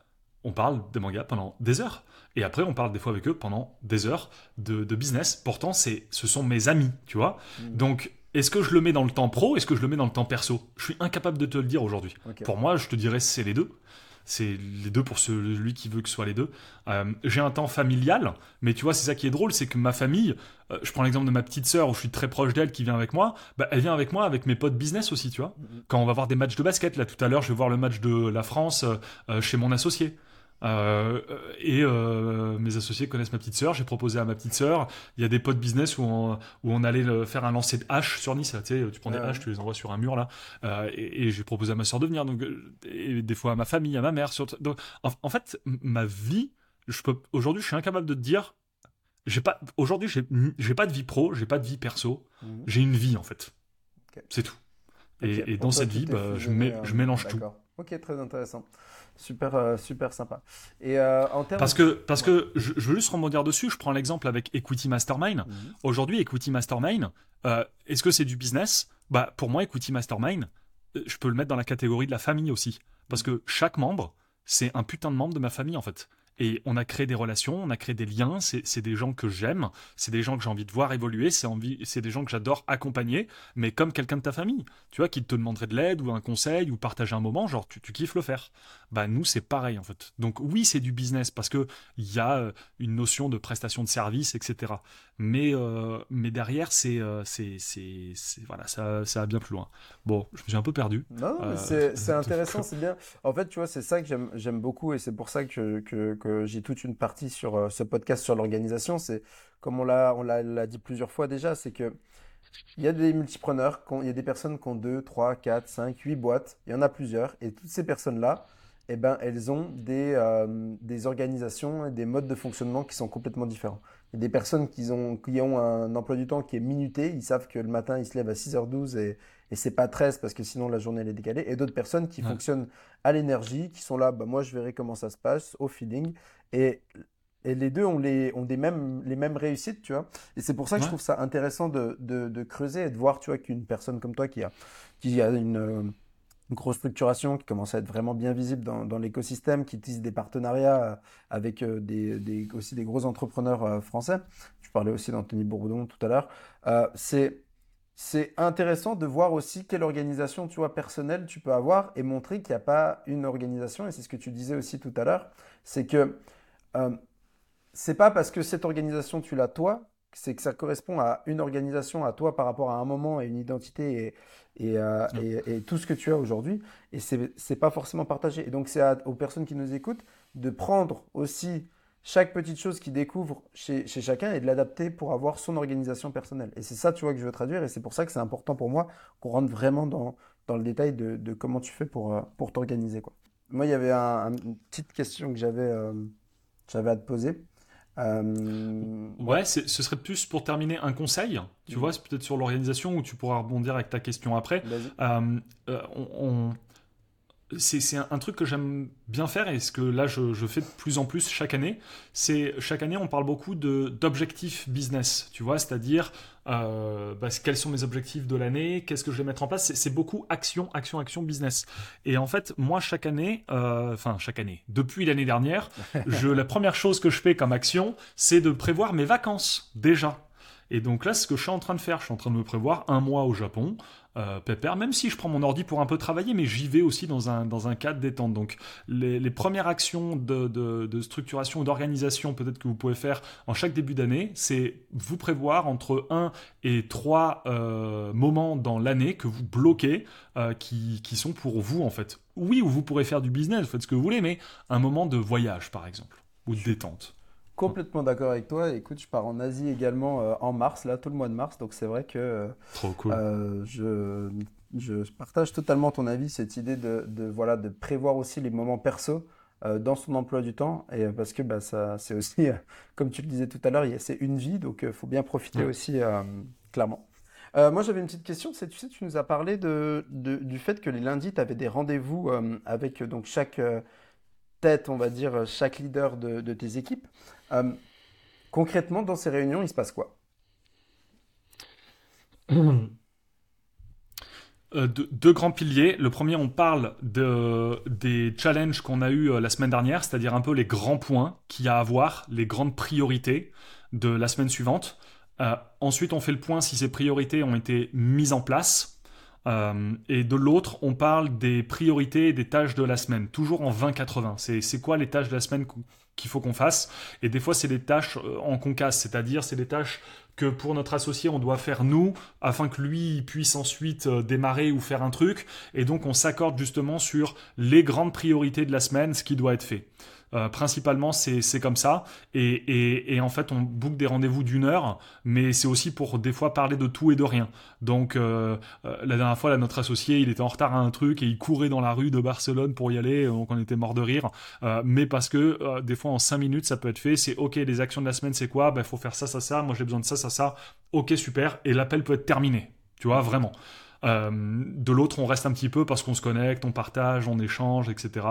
on parle de manga pendant des heures. Et après, on parle des fois avec eux pendant des heures de, business. Pourtant, c'est, ce sont mes amis, tu vois. Mm. Donc, est-ce que je le mets dans le temps pro Est-ce que je le mets dans le temps perso? Je suis incapable de te le dire aujourd'hui. Pour moi, je te dirais c'est les deux. C'est les deux pour celui qui veut que ce soit les deux. Euh, j'ai un temps familial, mais tu vois, c'est ça qui est drôle, c'est que ma famille, euh, je prends l'exemple de ma petite sœur où je suis très proche d'elle qui vient avec moi, bah, elle vient avec moi avec mes potes business aussi, tu vois. Mm-hmm. Quand on va voir des matchs de basket, là tout à l'heure, je vais voir le match de la France euh, chez mon associé. Et mes associés connaissent ma petite sœur. J'ai proposé à ma petite sœur. Il y a des potes business où on, où on allait faire un lancer de haches sur Nice. Tu sais, tu prends des haches, tu les envoies sur un mur là. et, j'ai proposé à ma sœur de venir. Donc, et des fois à ma famille, à ma mère. Sur... Donc, en, fait, ma vie, je peux. Aujourd'hui, je suis incapable de te dire j'ai pas aujourd'hui j'ai pas de vie pro j'ai pas de vie perso mhm. j'ai une vie en fait c'est tout et, dans cette vie bah, je, je, mélange tout ok très intéressant super euh, super sympa. Et euh, en termes parce que parce que je, veux juste rebondir dessus je prends l'exemple avec Equity Mastermind. Mhm. aujourd'hui Equity Mastermind euh, est-ce que c'est du business? Bah pour moi Equity Mastermind je peux le mettre dans la catégorie de la famille aussi. Parce mhm. que chaque membre c'est un putain de membre de ma famille en fait. Et on a créé des relations, on a créé des liens, c'est des gens que j'aime, c'est des gens que j'ai envie de voir évoluer, c'est des gens que j'adore accompagner, mais comme quelqu'un de ta famille, tu vois, qui te demanderait de l'aide ou un conseil ou partager un moment, genre tu, tu kiffes le faire. Bah nous c'est pareil en fait. Donc oui c'est du business parce que il y a euh, une notion de prestation de service, etc. Mais, euh, mais derrière c'est euh, c'est voilà ça, ça va bien plus loin. Bon, je me suis un peu perdu. Non, non (laughs) c'est intéressant, c'est bien. En fait tu vois c'est ça que j'aime beaucoup et c'est pour ça que, que j'ai toute une partie sur ce podcast sur l'organisation. C'est comme on l'a on l'a dit plusieurs fois déjà, c'est que il y a des multipreneurs, il y a des personnes qui ont 2, 3, 4, 5, 8 boîtes, il y en a plusieurs, et toutes ces personnes-là, eh ben, elles ont des, euh, des organisations et des modes de fonctionnement qui sont complètement différents. Il y a des personnes qui ont, qui ont un emploi du temps qui est minuté, ils savent que le matin, ils se lèvent à 6h12 et, et c'est pas 13 parce que sinon la journée elle est décalée. Et d'autres personnes qui fonctionnent à l'énergie, qui sont là, bah, moi je verrai comment ça se passe, au feeling. Et, et les deux ont, les, ont des mêmes, les mêmes réussites, tu vois. Et c'est pour ça que je trouve ça intéressant de, de, de, creuser et de voir, tu vois, qu'une personne comme toi qui a, qui a une, grosse structuration, qui commence à être vraiment bien visible dans, l'écosystème, qui utilise des partenariats avec euh, des, des, aussi des gros entrepreneurs euh, français. Je parlais aussi d'Anthony Bourdon tout à l'heure. Euh, c'est intéressant de voir aussi quelle organisation tu vois personnelle tu peux avoir et montrer qu'il n'y a pas une organisation et c'est ce que tu disais aussi tout à l'heure c'est que euh, c'est pas parce que cette organisation tu l'as toi c'est que ça correspond à une organisation à toi par rapport à un moment et une identité et, euh, et, tout ce que tu as aujourd'hui et c'est pas forcément partagé et donc c'est aux personnes qui nous écoutent de prendre aussi chaque petite chose qu'ils découvrent chez, chez, chacun et de l'adapter pour avoir son organisation personnelle. Et c'est ça, tu vois, que je veux traduire et c'est pour ça que c'est important pour moi qu'on rentre vraiment dans, dans le détail de, de, comment tu fais pour, euh, pour t'organiser. Moi, il y avait un, une petite question que j'avais euh, j'avais à te poser. Euh... Ouais, ce serait plus pour terminer un conseil, tu mmh. vois, c'est peut-être sur l'organisation où tu pourras rebondir avec ta question après. Euh, euh, on, on c'est un, truc que j'aime bien faire et ce que là je, fais de plus en plus chaque année. C'est chaque année on parle beaucoup d'objectifs business, tu vois, c'est-à-dire euh, bah, quels sont mes objectifs de l'année, qu'est-ce que je vais mettre en place. C'est beaucoup action, action, action, business. Et en fait, moi chaque année, euh, enfin chaque année, depuis l'année dernière, (laughs) je, la première chose que je fais comme action, c'est de prévoir mes vacances déjà. Et donc là, ce que je suis en train de faire, je suis en train de me prévoir un mois au Japon, euh, pépère, même si je prends mon ordi pour un peu travailler, mais j'y vais aussi dans un, dans un cadre détente. Donc les, les premières actions de, de, de structuration ou d'organisation peut-être que vous pouvez faire en chaque début d'année, c'est vous prévoir entre 1 et 3 euh, moments dans l'année que vous bloquez, euh, qui, qui sont pour vous en fait. Oui, où vous pourrez faire du business, vous faites ce que vous voulez, mais un moment de voyage par exemple, ou de détente. Complètement d'accord avec toi. Écoute, je pars en Asie également euh, en mars, là, tout le mois de mars. Donc c'est vrai que euh, Trop cool. Euh, je, je, partage totalement ton avis, cette idée de, de, voilà, de prévoir aussi les moments perso dans son emploi du temps. Et parce que bah, ça, c'est aussi, comme tu le disais tout à l'heure, c'est une vie, donc il faut bien profiter aussi, clairement. moi, j'avais une petite question. C'est, tu sais, tu nous as parlé de, de du fait que les lundis, tu avais des rendez-vous avec donc chaque tête, on va dire, chaque leader de, de tes équipes. Euh, concrètement, dans ces réunions, il se passe quoi? Euh, deux, grands piliers. Le premier, on parle de, des challenges qu'on a eu euh, la semaine dernière, c'est-à-dire un peu les grands points qu'il y a à voir, les grandes priorités de la semaine suivante. ensuite, on fait le point si ces priorités ont été mises en place. et de l'autre, on parle des priorités et des tâches de la semaine, toujours en 20-80. C'est quoi les tâches de la semaine qu'il faut qu'on fasse. Et des fois, c'est des tâches euh, en concasse, c'est-à-dire c'est des tâches que pour notre associé, on doit faire nous, afin que lui puisse ensuite euh, démarrer ou faire un truc. Et donc, on s'accorde justement sur les grandes priorités de la semaine, ce qui doit être fait. Euh, principalement, c'est comme ça. Et, en fait, on boucle des rendez-vous d'une heure, mais c'est aussi pour des fois parler de tout et de rien. Donc, euh, euh, la dernière fois, là, notre associé, il était en retard à un truc et il courait dans la rue de Barcelone pour y aller, donc on était mort de rire. mais parce que des fois, en cinq minutes, ça peut être fait. C'est OK, les actions de la semaine, c'est quoi? Il ben, faut faire ça, ça, ça. Moi, j'ai besoin de ça, ça, ça. OK, super. Et l'appel peut être terminé. Tu vois, vraiment. Euh, de l'autre, on reste un petit peu parce qu'on se connecte, on partage, on échange, etc.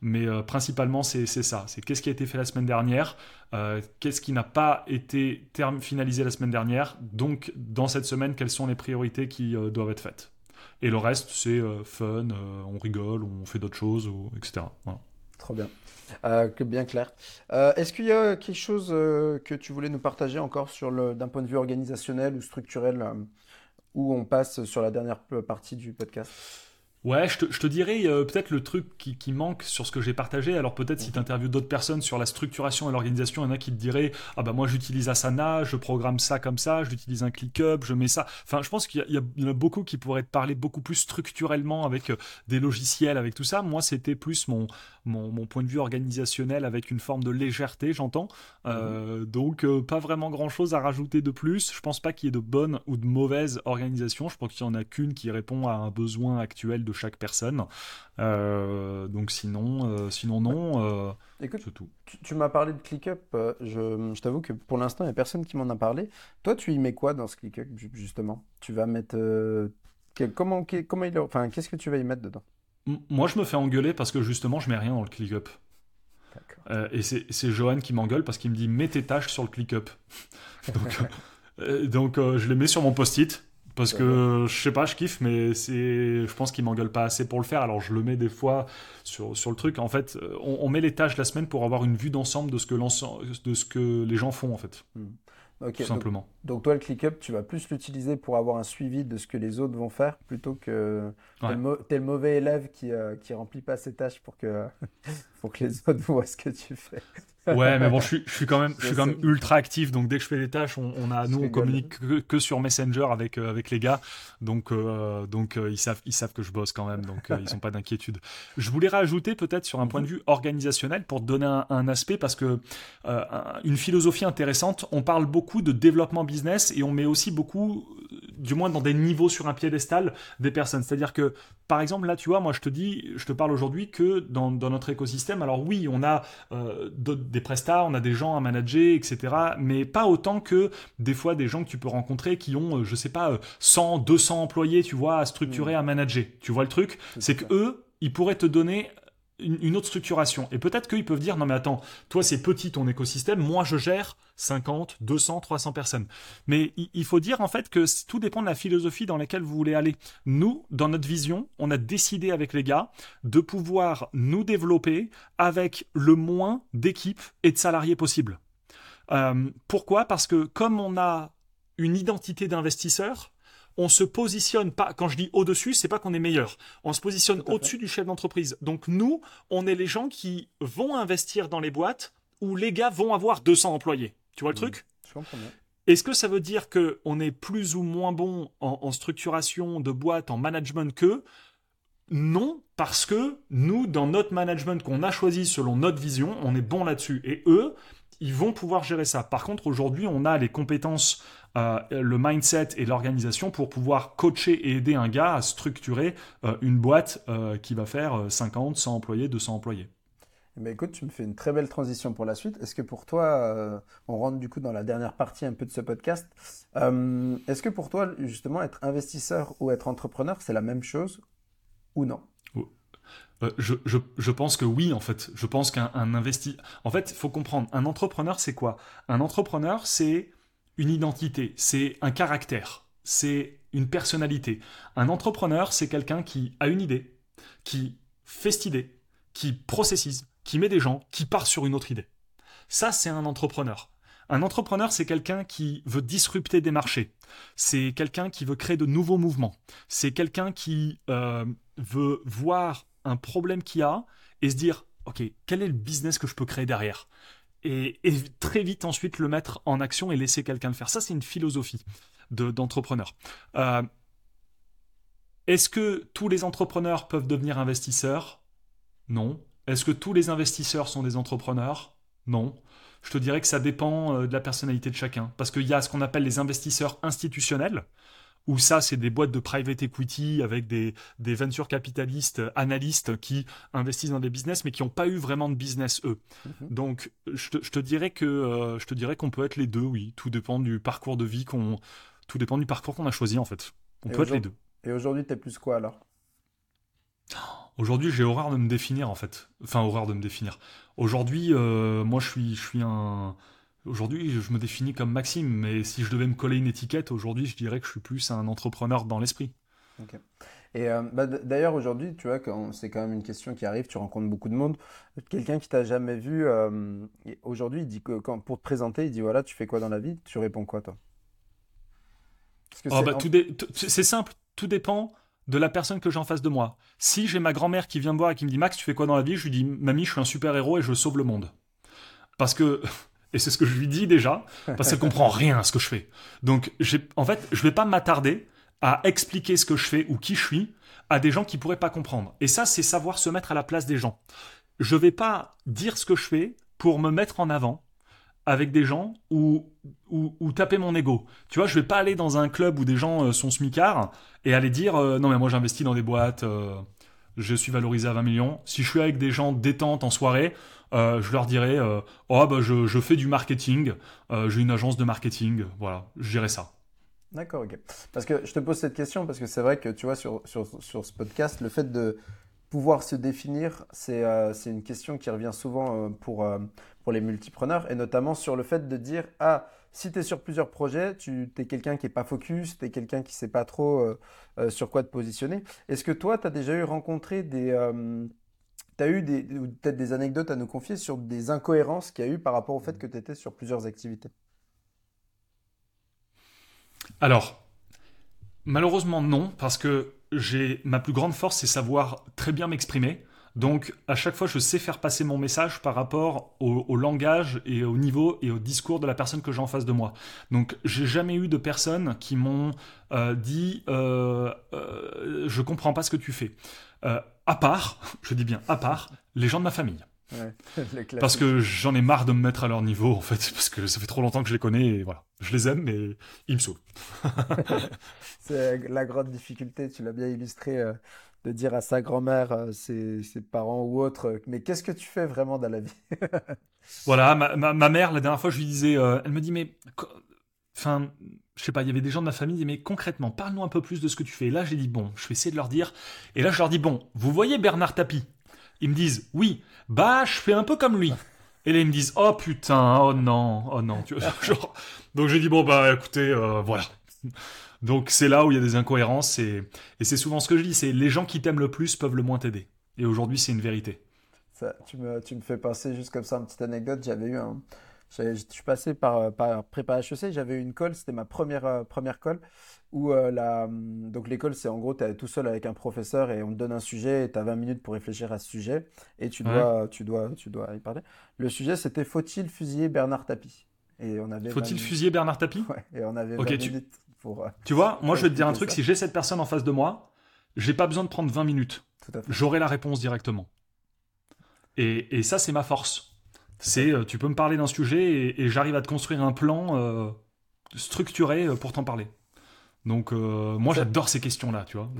Mais euh, principalement, c'est ça. C'est qu'est-ce qui a été fait la semaine dernière, euh, qu'est-ce qui n'a pas été finalisé la semaine dernière. Donc, dans cette semaine, quelles sont les priorités qui doivent être faites. Et le reste, c'est fun, on rigole, on fait d'autres choses, etc. Trop bien. bien clair. Est-ce qu'il y a quelque chose que tu voulais nous partager encore sur d'un point de vue organisationnel ou structurel où on passe sur la dernière partie du podcast? Ouais, je te, dirais euh, peut-être le truc qui, manque sur ce que j'ai partagé. Alors peut-être si mhm. tu interviews d'autres personnes sur la structuration et l'organisation, il y en a qui te diraient Ah bah moi j'utilise Asana, je programme ça comme ça, j'utilise un ClickUp, je mets ça. Enfin, je pense qu'il y, en a beaucoup qui pourraient te parler beaucoup plus structurellement avec euh, des logiciels, avec tout ça. Moi, c'était plus mon, mon, point de vue organisationnel avec une forme de légèreté, j'entends. Euh, mhm. donc, euh, pas vraiment grand-chose à rajouter de plus. Je pense pas qu'il y ait de bonne ou de mauvaise organisation. Je pense qu'il y en a qu'une qui répond à un besoin actuel de chaque personne. Euh, donc, sinon, sinon non. Écoute, tout. tu, m'as parlé de ClickUp. Je, je t'avoue que pour l'instant, il n'y a personne qui m'en a parlé. Toi, tu y mets quoi dans ce ClickUp, justement? Tu vas mettre... comment, comment il, enfin, qu'est-ce que tu vas y mettre dedans? Moi, je me fais engueuler parce que justement, je mets rien dans le ClickUp. Euh, et c'est Johan qui m'engueule parce qu'il me dit mets tes tâches sur le ClickUp. (laughs) donc, euh, donc euh, je les mets sur mon post-it parce que je sais pas, je kiffe, mais c'est, je pense qu'il m'engueule pas assez pour le faire. Alors je le mets des fois sur, sur le truc. En fait, on, met les tâches la semaine pour avoir une vue d'ensemble de ce que de ce que les gens font en fait. Hmm tout simplement. Donc, toi, le ClickUp, tu vas plus l'utiliser pour avoir un suivi de ce que les autres vont faire plutôt que t'es le, mauvais élève qui, euh, qui remplit pas ses tâches pour que, pour que les (laughs) autres voient ce que tu fais. Ouais, mais bon, je suis, je suis quand même, je suis quand même ultra actif. Donc dès que je fais des tâches, on, a, nous, on communique que, sur Messenger avec euh, avec les gars. Donc euh, donc ils savent, ils savent que je bosse quand même. Donc ils n'ont pas d'inquiétude. Je voulais rajouter peut-être sur un point de vue organisationnel pour donner un, un aspect parce que une philosophie intéressante. On parle beaucoup de développement business et on met aussi beaucoup du moins dans des niveaux sur un piédestal des personnes. C'est-à-dire que, par exemple, là, tu vois, moi, je te dis, je te parle aujourd'hui que dans, notre écosystème, alors oui, on a euh, des prestats, on a des gens à manager, etc., mais pas autant que des fois des gens que tu peux rencontrer qui ont, euh, je sais pas, 100, euh, 200 employés, tu vois, à structurer, mmh. à manager. Tu vois le truc? C'est que eux, ils pourraient te donner une, autre structuration. Et peut-être qu'ils peuvent dire, non mais attends, toi c'est petit ton écosystème, moi je gère 50, 200, 300 personnes. Mais il, faut dire en fait que tout dépend de la philosophie dans laquelle vous voulez aller. Nous, dans notre vision, on a décidé avec les gars de pouvoir nous développer avec le moins d'équipes et de salariés possible. Euh, pourquoi? Parce que comme on a une identité d'investisseur, on se positionne pas, quand je dis au-dessus, c'est pas qu'on est meilleur. On se positionne au-dessus du chef d'entreprise. Donc nous, on est les gens qui vont investir dans les boîtes où les gars vont avoir 200 employés. Tu vois le mmh. truc? Est-ce que ça veut dire qu'on est plus ou moins bon en, structuration de boîte, en management qu'eux Non, parce que nous, dans notre management qu'on a choisi selon notre vision, on est bon là-dessus. Et eux, ils vont pouvoir gérer ça. Par contre, aujourd'hui, on a les compétences euh, le mindset et l'organisation pour pouvoir coacher et aider un gars à structurer euh, une boîte euh, qui va faire 50, 100 employés, 200 employés. Eh ben, écoute, tu me fais une très belle transition pour la suite. Est-ce que pour toi, on rentre du coup dans la dernière partie un peu de ce podcast, est-ce que pour toi, justement, être investisseur ou être entrepreneur, c'est la même chose ou non? Je, je, pense que oui, en fait. Je pense qu'un investisseur... En fait, il faut comprendre, un entrepreneur, c'est quoi? Un entrepreneur, c'est une identité, c'est un caractère, c'est une personnalité. Un entrepreneur, c'est quelqu'un qui a une idée, qui fait cette idée, qui processise, qui met des gens, qui part sur une autre idée. Ça, c'est un entrepreneur. Un entrepreneur, c'est quelqu'un qui veut disrupter des marchés. C'est quelqu'un qui veut créer de nouveaux mouvements. C'est quelqu'un qui euh, veut voir un problème qu'il a et se dire ok, quel est le business que je peux créer derrière et, très vite ensuite le mettre en action et laisser quelqu'un le faire. Ça, c'est une philosophie d'entrepreneur. Euh, est-ce que tous les entrepreneurs peuvent devenir investisseurs? Non. Est-ce que tous les investisseurs sont des entrepreneurs? Non. Je te dirais que ça dépend euh, de la personnalité de chacun. Parce qu'il y a ce qu'on appelle les investisseurs institutionnels, où ça, c'est des boîtes de private equity avec des, des venture capitalistes, analystes qui investissent dans des business, mais qui n'ont pas eu vraiment de business eux. Mhm. Donc, je te, dirais que euh, je te dirais qu'on peut être les deux, oui. Tout dépend du parcours de vie qu'on, tout dépend du parcours qu'on a choisi en fait. On peut être les deux. Et aujourd'hui, tu es plus quoi alors? Aujourd'hui, j'ai horreur de me définir en fait. Enfin, horreur de me définir. Aujourd'hui, euh, moi, je suis, je suis un Aujourd'hui, je me définis comme Maxime, mais si je devais me coller une étiquette, aujourd'hui, je dirais que je suis plus un entrepreneur dans l'esprit. Et euh, bah, d'ailleurs, aujourd'hui, tu vois, c'est quand même une question qui arrive, tu rencontres beaucoup de monde. Quelqu'un qui t'a jamais vu, euh, aujourd'hui, il dit que quand, pour te présenter, il dit voilà, tu fais quoi dans la vie? Tu réponds quoi, toi? Oh, bah, C'est simple, tout dépend de la personne que j'ai en face de moi. Si j'ai ma grand-mère qui vient me voir et qui me dit Max, tu fais quoi dans la vie? Je lui dis Mamie, je suis un super héros et je sauve le monde. Parce que (laughs) et c'est ce que je lui dis déjà, parce qu'elle comprend rien à ce que je fais. Donc, en fait, je vais pas m'attarder à expliquer ce que je fais ou qui je suis à des gens qui pourraient pas comprendre. Et ça, c'est savoir se mettre à la place des gens. Je vais pas dire ce que je fais pour me mettre en avant avec des gens ou, ou, taper mon ego. Tu vois, je vais pas aller dans un club où des gens euh, sont smicards et aller dire euh, non mais moi j'investis dans des boîtes, euh, je suis valorisé à 20 millions. Si je suis avec des gens détente en soirée, euh, je leur dirais euh, oh bah je, je, fais du marketing, euh, j'ai une agence de marketing, voilà, je dirais ça. D'accord, ok. Parce que je te pose cette question parce que c'est vrai que tu vois sur, sur, sur, ce podcast, le fait de pouvoir se définir, c'est une question qui revient souvent pour, pour les multipreneurs et notamment sur le fait de dire ah si tu es sur plusieurs projets, tu es quelqu'un qui n'est pas focus, tu es quelqu'un qui ne sait pas trop sur quoi te positionner. Est-ce que toi, tu as déjà eu rencontré des, tu as eu peut-être des anecdotes à nous confier sur des incohérences qu'il y a eu par rapport au fait que tu étais sur plusieurs activités? Alors, malheureusement non, parce que ma plus grande force, c'est savoir très bien m'exprimer. Donc, à chaque fois, je sais faire passer mon message par rapport au, langage et au niveau et au discours de la personne que j'ai en face de moi. Donc, j'ai jamais eu de personnes qui m'ont euh, dit euh, euh, Je comprends pas ce que tu fais. Euh, à part, (laughs) je dis bien à part, les gens de ma famille. (laughs) parce que j'en ai marre de me mettre à leur niveau, en fait, parce que ça fait trop longtemps que je les connais, et voilà. Je les aime, mais ils me saoulent. (laughs) c'est la grande difficulté, tu l'as bien illustré, euh, de dire à sa grand-mère, euh, ses, parents ou autres, mais qu'est-ce que tu fais vraiment dans la vie? (laughs) Voilà, ma, ma, mère, la dernière fois, je lui disais, elle me dit, mais, enfin, je sais pas, il y avait des gens de ma famille, mais concrètement, parle-nous un peu plus de ce que tu fais. Et là, j'ai dit, bon, je vais essayer de leur dire. Et là, je leur dis, bon, vous voyez Bernard Tapie? Ils me disent, oui, bah, je fais un peu comme lui. (laughs) Et là, ils me disent, oh putain, oh non, oh non. Tu vois, (laughs) genre... Donc, j'ai dit, bon, bah, écoutez, euh, voilà. Donc, c'est là où il y a des incohérences. Et, et c'est souvent ce que je dis, c'est les gens qui t'aiment le plus peuvent le moins t'aider. Et aujourd'hui, c'est une vérité. Ça, tu, me, tu me fais penser, juste comme ça, une petite anecdote. J'avais eu un je suis passé par, par prépa HEC, j'avais eu une colle, c'était ma première, euh, première colle, où euh, la, donc l'école, c'est en gros, tu es tout seul avec un professeur et on te donne un sujet et tu as 20 minutes pour réfléchir à ce sujet et tu dois, tu dois, tu dois y parler. Le sujet, c'était Faut-il fusiller Bernard Tapie? Et on avait Faut-il fusiller Bernard Tapie? (laughs) Ouais, et on avait 20 minutes pour. tu vois, moi je vais te dire un truc, si j'ai cette personne en face de moi, j'ai pas besoin de prendre 20 minutes. J'aurai la réponse directement. Et, et ça, c'est ma force. C'est, euh, tu peux me parler d'un sujet et, j'arrive à te construire un plan euh, structuré euh, pour t'en parler. Donc, moi, j'adore ces questions-là, tu vois.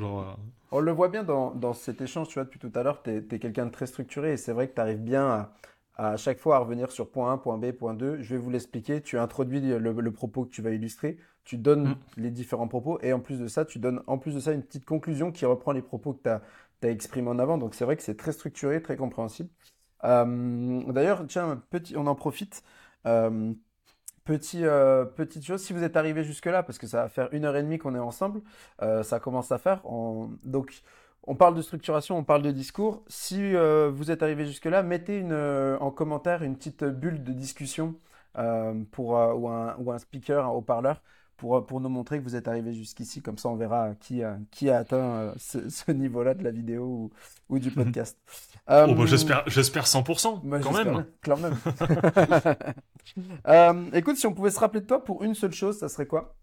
On le voit bien dans, cet échange, tu vois, depuis tout à l'heure, tu es, quelqu'un de très structuré et c'est vrai que tu arrives bien à, chaque fois à revenir sur point 1, point B, point 2. Je vais vous l'expliquer. Tu introduis le, propos que tu vas illustrer, tu donnes mm. les différents propos et en plus de ça, tu donnes en plus de ça une petite conclusion qui reprend les propos que tu as, as exprimés en avant. Donc, c'est vrai que c'est très structuré, très compréhensible. Euh, d'ailleurs, tiens, petit, on en profite. Euh, petit, euh, petite chose, si vous êtes arrivé jusque-là, parce que ça va faire une heure et demie qu'on est ensemble, ça commence à faire. donc, on parle de structuration, on parle de discours. Si vous êtes arrivé jusque-là, mettez une, en commentaire une petite bulle de discussion pour, ou, un, ou un speaker, un haut-parleur, pour, pour nous montrer que vous êtes arrivé jusqu'ici. Comme ça, on verra qui, a, qui a atteint ce, niveau-là de la vidéo ou, ou du podcast. (laughs) oh, bah, j'espère, j'espère 100%, bah, quand même. (laughs) Quand même. (laughs) écoute, si on pouvait se rappeler de toi pour une seule chose, ça serait quoi?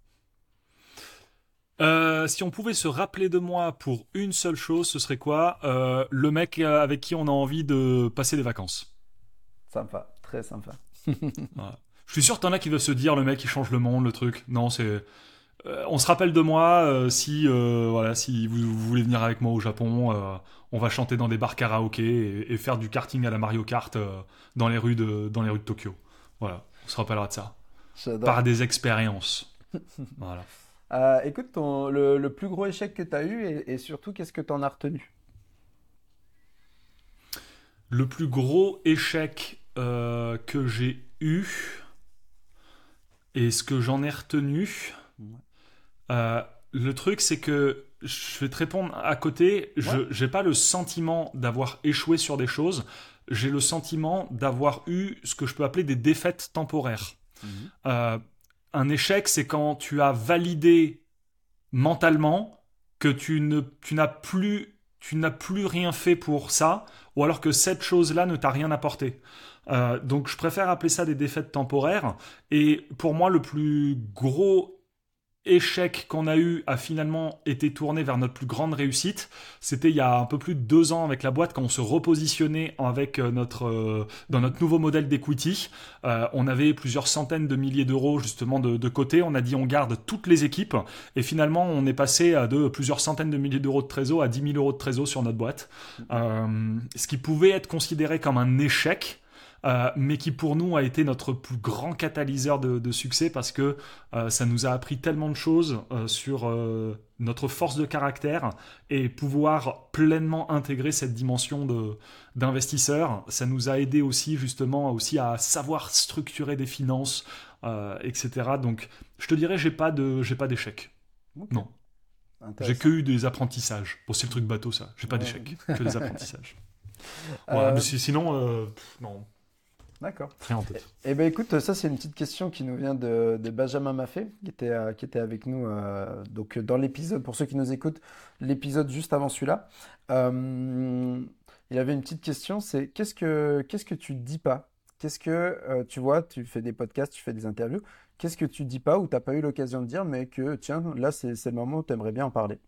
Euh, si on pouvait se rappeler de moi pour une seule chose, ce serait quoi euh, Le mec avec qui on a envie de passer des vacances. Sympa, très sympa. (laughs) (laughs) Je suis sûr que t'en as qui veulent se dire le mec qui change le monde, le truc. Non, c'est. Euh, on se rappelle de moi si voilà si vous, voulez venir avec moi au Japon, on va chanter dans des bars karaoké et, faire du karting à la Mario Kart dans les rues de dans les rues de Tokyo. Voilà, on se rappellera de ça. Par des expériences. (laughs) voilà. Euh, écoute, ton, le, plus gros échec que tu as eu et, surtout, qu'est-ce que tu en as retenu? Le plus gros échec euh, que j'ai eu et ce que j'en ai retenu, euh, le truc, c'est que je vais te répondre à côté, je n'ai pas le sentiment d'avoir échoué sur des choses, j'ai le sentiment d'avoir eu ce que je peux appeler des défaites temporaires. Mhm un échec, c'est quand tu as validé mentalement que tu n'as plus rien fait pour ça, ou alors que cette chose-là ne t'a rien apporté. Euh, donc je préfère appeler ça des défaites temporaires. Et pour moi, le plus gros échec qu'on a eu a finalement été tourné vers notre plus grande réussite. C'était il y a un peu plus de deux ans avec la boîte quand on se repositionnait avec euh, notre euh, dans notre nouveau modèle d'equity. Euh, on avait plusieurs centaines de milliers d'euros justement de, côté. On a dit on garde toutes les équipes et finalement on est passé de plusieurs centaines de milliers d'euros de trésor à 10 000 euros de trésor sur notre boîte. ce qui pouvait être considéré comme un échec euh, mais qui pour nous a été notre plus grand catalyseur de, succès parce que euh, ça nous a appris tellement de choses euh, sur notre force de caractère et pouvoir pleinement intégrer cette dimension de d'investisseur. Ça nous a aidé aussi justement aussi à savoir structurer des finances, etc. Donc je te dirais j'ai pas de j'ai pas d'échec. Non. J'ai que eu des apprentissages. Bon, c'est le truc bateau, ça. J'ai pas d'échec, que des apprentissages. (laughs) mais sinon, non. D'accord. Eh, bien, écoute, ça, c'est une petite question qui nous vient de, Benjamin Maffé, qui était, euh, qui était avec nous euh, donc, dans l'épisode, pour ceux qui nous écoutent, l'épisode juste avant celui-là. Euh, il avait une petite question, c'est qu'est-ce que, qu'est-ce que tu dis pas? Qu'est-ce que, tu vois, tu fais des podcasts, tu fais des interviews, qu'est-ce que tu dis pas ou tu n'as pas eu l'occasion de dire, mais que, tiens, là, c'est, c'est le moment où tu aimerais bien en parler?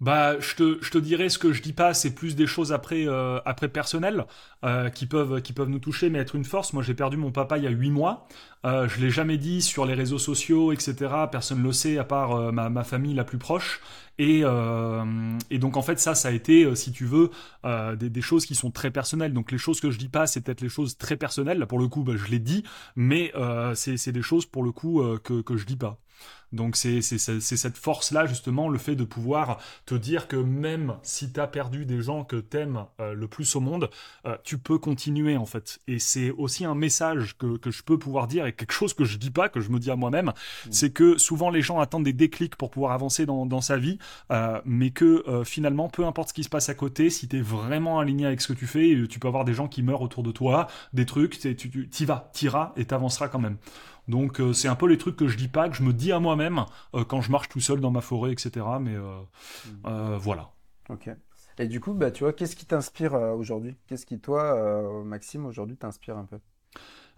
Bah, je te, je te dirais ce que je dis pas, c'est plus des choses après, euh, après personnelles euh, qui peuvent, qui peuvent nous toucher, mais être une force. Moi, j'ai perdu mon papa il y a huit mois. Euh, je l'ai jamais dit sur les réseaux sociaux, etc. Personne ne le sait à part euh, ma, ma, famille la plus proche. Et, euh, et, donc en fait ça, ça a été, si tu veux, des, des, choses qui sont très personnelles. Donc les choses que je dis pas, c'est peut-être les choses très personnelles. Là pour le coup, bah, je l'ai dit, mais c'est des choses pour le coup que, que je dis pas. Donc c'est cette force-là, justement, le fait de pouvoir te dire que même si tu as perdu des gens que t'aimes euh, le plus au monde, euh, tu peux continuer, en fait. Et c'est aussi un message que, je peux pouvoir dire, et quelque chose que je dis pas, que je me dis à moi-même, mmh. c'est que souvent les gens attendent des déclics pour pouvoir avancer dans, sa vie, euh, mais que finalement, peu importe ce qui se passe à côté, si tu es vraiment aligné avec ce que tu fais, tu peux avoir des gens qui meurent autour de toi, des trucs, tu, tu, tu y vas, t'iras et t'avanceras quand même. Donc euh, c'est un peu les trucs que je dis pas, que je me dis à moi-même euh, quand je marche tout seul dans ma forêt, etc. Mais euh, mmh. voilà. Ok. Et du coup, bah, tu vois, qu'est-ce qui t'inspire aujourd'hui? Qu'est-ce qui, toi, Maxime, aujourd'hui, t'inspire un peu?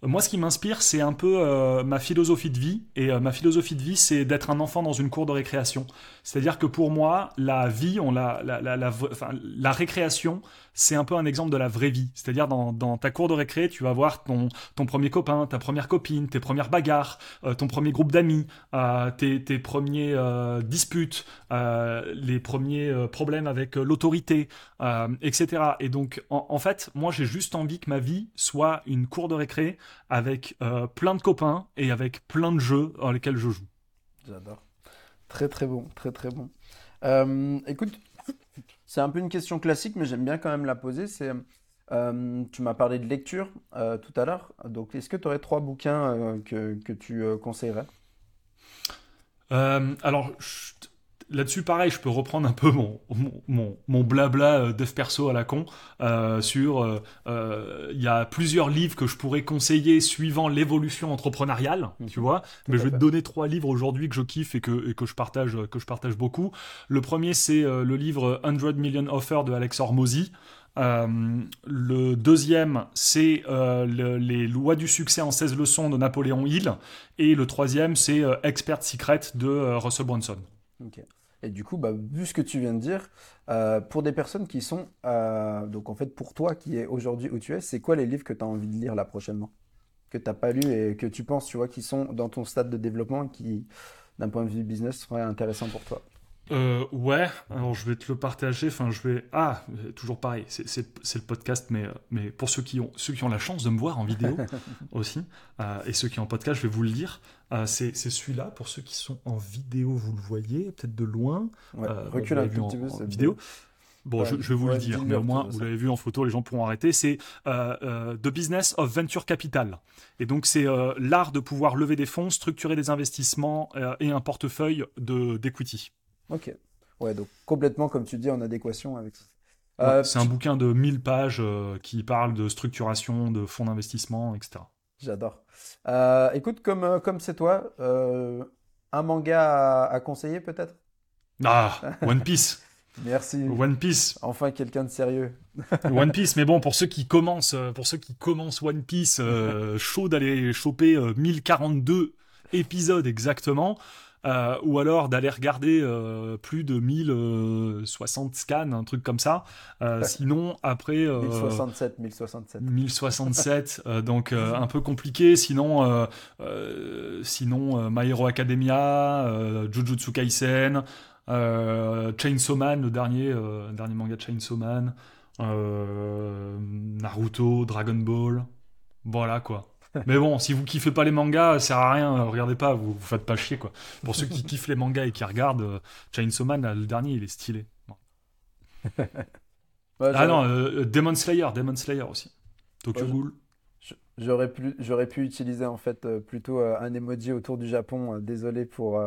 Moi, ce qui m'inspire, c'est un peu euh, ma philosophie de vie. Et euh, ma philosophie de vie, c'est d'être un enfant dans une cour de récréation. C'est-à-dire que pour moi, la vie, on la, la, la, la, enfin, la récréation, c'est un peu un exemple de la vraie vie. C'est-à-dire dans, dans, ta cour de récré, tu vas voir ton, ton premier copain, ta première copine, tes premières bagarres, euh, ton premier groupe d'amis, tes, tes premiers disputes, les premiers problèmes avec l'autorité, etc. Et donc, en, en fait, moi, j'ai juste envie que ma vie soit une cour de récré avec euh, plein de copains et avec plein de jeux dans lesquels je joue. J'adore. Très très bon, très très bon. Euh, écoute, c'est un peu une question classique, mais j'aime bien quand même la poser. C'est, euh, tu m'as parlé de lecture tout à l'heure. Donc, est-ce que tu aurais trois bouquins que, que, tu conseillerais? Alors, là-dessus, pareil, je peux reprendre un peu mon, mon, mon, blabla euh, dev perso à la con euh, sur. Euh, euh, Il y a plusieurs livres que je pourrais conseiller suivant l'évolution entrepreneuriale, mhm. tu vois. Mais je vais te donner trois livres aujourd'hui que je kiffe et que, et que, je, partage, que je partage beaucoup. Le premier, c'est le livre 100 Million Offer de Alex Hormozy. Euh, le deuxième, c'est euh, les lois du succès en 16 leçons de Napoléon Hill. Et le troisième, c'est euh, Expert Secret de Russell Brunson. Et du coup, bah, vu ce que tu viens de dire, pour des personnes qui sont, donc en fait pour toi qui est aujourd'hui où tu es, c'est quoi les livres que tu as envie de lire là prochainement? Que tu n'as pas lu et que tu penses, tu vois, qui sont dans ton stade de développement et qui, d'un point de vue business, seraient intéressants pour toi? Euh, ouais, alors je vais te le partager. Enfin, je vais. Ah, toujours pareil. C'est le podcast, mais, mais pour ceux qui, ont, ceux qui ont la chance de me voir en vidéo (laughs) aussi, euh, et ceux qui ont en podcast, je vais vous le dire. Euh, c'est celui-là. Pour ceux qui sont en vidéo, vous le voyez, peut-être de loin. Ouais, recule un petit peu. vidéo. Bon, je, vais vous le dire, mais au moins vous l'avez vu en photo, les gens pourront arrêter. C'est The Business of Venture Capital. Et donc c'est l'art de pouvoir lever des fonds, structurer des investissements et un portefeuille d'equity. Ok. Ouais, donc complètement, comme tu dis, en adéquation avec ça. Euh, c'est un bouquin de 1000 pages euh, qui parle de structuration, de fonds d'investissement, etc. J'adore. Euh, écoute, comme comme c'est toi, un manga à, conseiller peut-être? Ah, One Piece. (laughs) Merci. One Piece. Enfin quelqu'un de sérieux. (laughs) One Piece, mais bon, pour ceux qui commencent, pour ceux qui commencent One Piece, (laughs) chaud d'aller choper 1042 épisodes exactement. Euh, ou alors d'aller regarder euh, plus de 1060 scans, un truc comme ça. Euh, sinon, après... 1067, 1067. 1067, donc (laughs) un peu compliqué. Sinon, sinon My Hero Academia, Jujutsu Kaisen, Chainsaw Man, le dernier, dernier manga de Chainsaw Man, Naruto, Dragon Ball. Voilà quoi. (laughs) Mais bon, si vous kiffez pas les mangas, ça sert à rien, regardez pas, vous, vous faites pas chier quoi. Pour ceux qui kiffent les mangas et qui regardent, euh, Chainsaw Man, le dernier, il est stylé. ah non, euh, Demon Slayer, Demon Slayer aussi. Tokyo Ghoul. J'aurais pu, j'aurais pu utiliser en fait euh, plutôt un emoji autour du Japon. désolé pour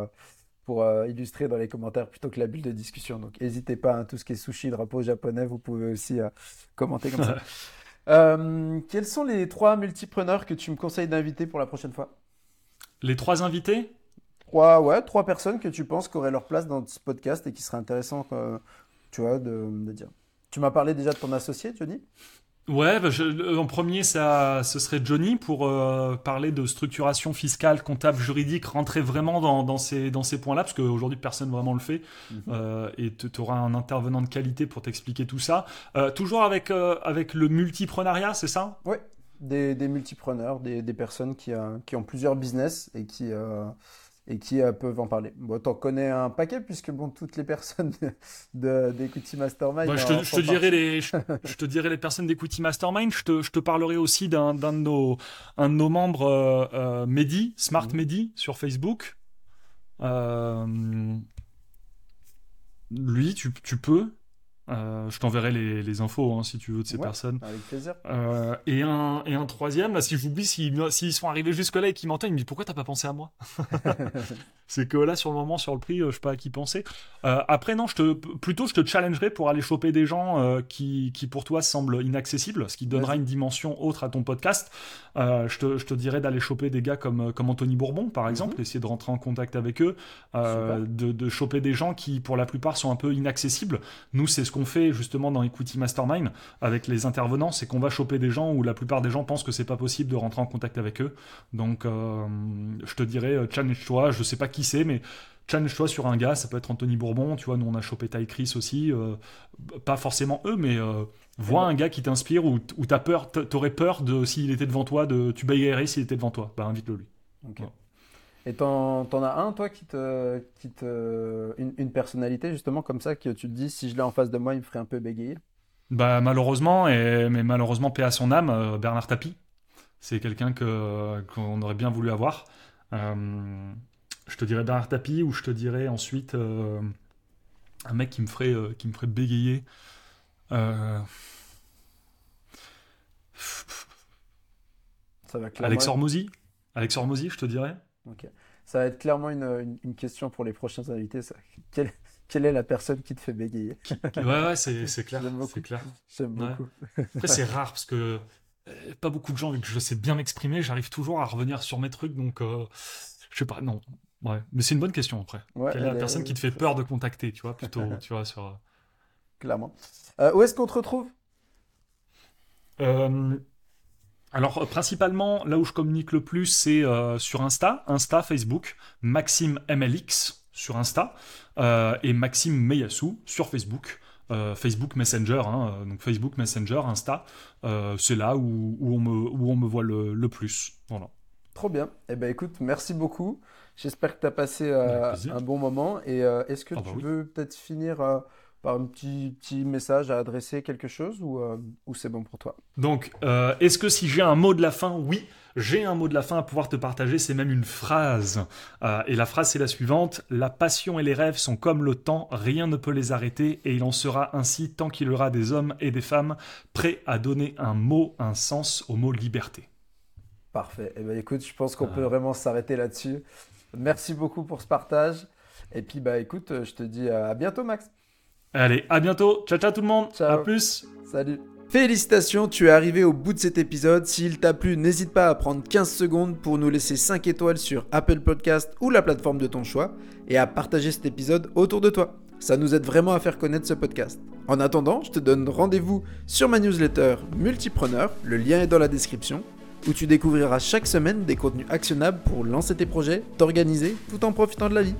pour illustrer dans les commentaires plutôt que la bulle de discussion. Donc n'hésitez pas, hein, tout ce qui est sushi, drapeau japonais, vous pouvez aussi commenter comme ça. (laughs) Euh, quels sont les trois multipreneurs que tu me conseilles d'inviter pour la prochaine fois? Les trois invités? Trois, ouais, trois personnes que tu penses qu'auraient leur place dans ce podcast et qui seraient intéressants, tu vois, de, de dire. Tu m'as parlé déjà de ton associé, Johnny? Ouais, bah, en premier, ça, ce serait Johnny pour euh, parler de structuration fiscale, comptable, juridique, rentrer vraiment dans, dans ces, dans ces points-là, parce qu'aujourd'hui, personne vraiment le fait. Mhm. euh, et tu auras un intervenant de qualité pour t'expliquer tout ça. Euh, toujours avec, euh, avec le multiprenariat, c'est ça? Oui, des, des multipreneurs, des, des personnes qui, qui ont plusieurs business et qui et qui euh, peuvent en parler. Bon, t'en connais un paquet puisque bon, toutes les personnes (laughs) d'Equity Mastermind. Bah, je, te, je, te dirais les, je, te dirais les personnes d'Equity Mastermind. Je te, je te parlerai aussi d'un de nos, un de nos membres, euh, euh Mehdi, Smart mhm. Mehdi, sur Facebook. Euh, lui, tu, tu peux. Euh, je t'enverrai les, les, infos hein, si tu veux de ces personnes. Avec plaisir. Euh, et, un, et un troisième, là, si j'oublie, s'ils sont arrivés jusque-là et qu'ils m'entendent, ils me disent pourquoi t'as pas pensé à moi (laughs) (laughs) C'est que là, sur le moment, sur le prix, euh, je sais pas à qui penser. Euh, après, non, je te, plutôt, je te challengerai pour aller choper des gens qui, qui, pour toi, semblent inaccessibles, ce qui donnera une dimension autre à ton podcast. je, te, je te dirais d'aller choper des gars comme, comme Anthony Bourbon, par mhm. exemple, essayer de rentrer en contact avec eux, de, de choper des gens qui, pour la plupart, sont un peu inaccessibles. Nous, c'est ce qu'on fait justement dans Equity Mastermind avec les intervenants, c'est qu'on va choper des gens où la plupart des gens pensent que c'est pas possible de rentrer en contact avec eux. Donc, euh, je te dirais, euh, challenge-toi, je sais pas qui c'est, mais challenge-toi sur un gars, ça peut être Anthony Bourbon, tu vois, nous on a chopé Ty Chris aussi, euh, pas forcément eux, mais vois un gars qui t'inspire ou, ou t'as peur, t'aurais peur de s'il était devant toi, de tu baillerais s'il était devant toi, bah invite-le lui. Et t'en, as un, toi, qui te, qui te, une, personnalité justement comme ça que tu te dis, si je l'ai en face de moi, il me ferait un peu bégayer? Bah malheureusement, et, mais malheureusement, paix à son âme, euh, Bernard Tapie. C'est quelqu'un que qu'on aurait bien voulu avoir. Euh, je te dirais Bernard Tapie ou je te dirais ensuite euh, un mec qui me ferait, qui me ferait bégayer. Ça va Alex Hormozy Alex Hormozy, je te dirais. Ça va être clairement une, une, question pour les prochains invités. quelle est la personne qui te fait bégayer? Ouais, ouais, c'est, c'est clair. J'aime beaucoup. C'est clair. Ouais. beaucoup. Après, c'est rare parce que euh, pas beaucoup de gens, vu que je sais bien m'exprimer, j'arrive toujours à revenir sur mes trucs, donc euh, je sais pas, non. Ouais, mais c'est une bonne question après. Ouais, Quelle est la est- personne qui te fait peur de contacter, tu vois, plutôt, (laughs) tu vois, sur. Clairement. Euh, où est-ce qu'on te retrouve? Euh, alors, euh, principalement, là où je communique le plus, c'est euh, sur Insta, Insta, Facebook, Maxime MLX sur Insta, euh, et Maxime Meyasu sur Facebook. Euh, Facebook Messenger, hein, donc Facebook Messenger, Insta, c'est là où, où on me, où on me voit le, le plus. Voilà. Trop bien. Eh ben écoute, merci beaucoup. J'espère que tu as passé un bon moment. Et est-ce que Ah bah tu oui. veux peut-être finir par un petit, petit message à adresser quelque chose ou, euh, ou c'est bon pour toi? Donc, euh, est-ce que si j'ai un mot de la fin? Oui, j'ai un mot de la fin à pouvoir te partager, c'est même une phrase. Euh, et la phrase, c'est la suivante. La passion et les rêves sont comme le temps, rien ne peut les arrêter, et il en sera ainsi tant qu'il y aura des hommes et des femmes prêts à donner un mot, un sens au mot liberté. Parfait. Eh ben écoute, je pense qu'on Ah. peut vraiment s'arrêter là-dessus. Merci beaucoup pour ce partage. Et puis bah écoute, je te dis à bientôt Max. Allez, à bientôt. Ciao, ciao tout le monde. Ciao. À plus. Salut. Félicitations, tu es arrivé au bout de cet épisode. S'il t'a plu, n'hésite pas à prendre 15 secondes pour nous laisser 5 étoiles sur Apple Podcast ou la plateforme de ton choix et à partager cet épisode autour de toi. Ça nous aide vraiment à faire connaître ce podcast. En attendant, je te donne rendez-vous sur ma newsletter Multipreneur, le lien est dans la description, où tu découvriras chaque semaine des contenus actionnables pour lancer tes projets, t'organiser tout en profitant de la vie.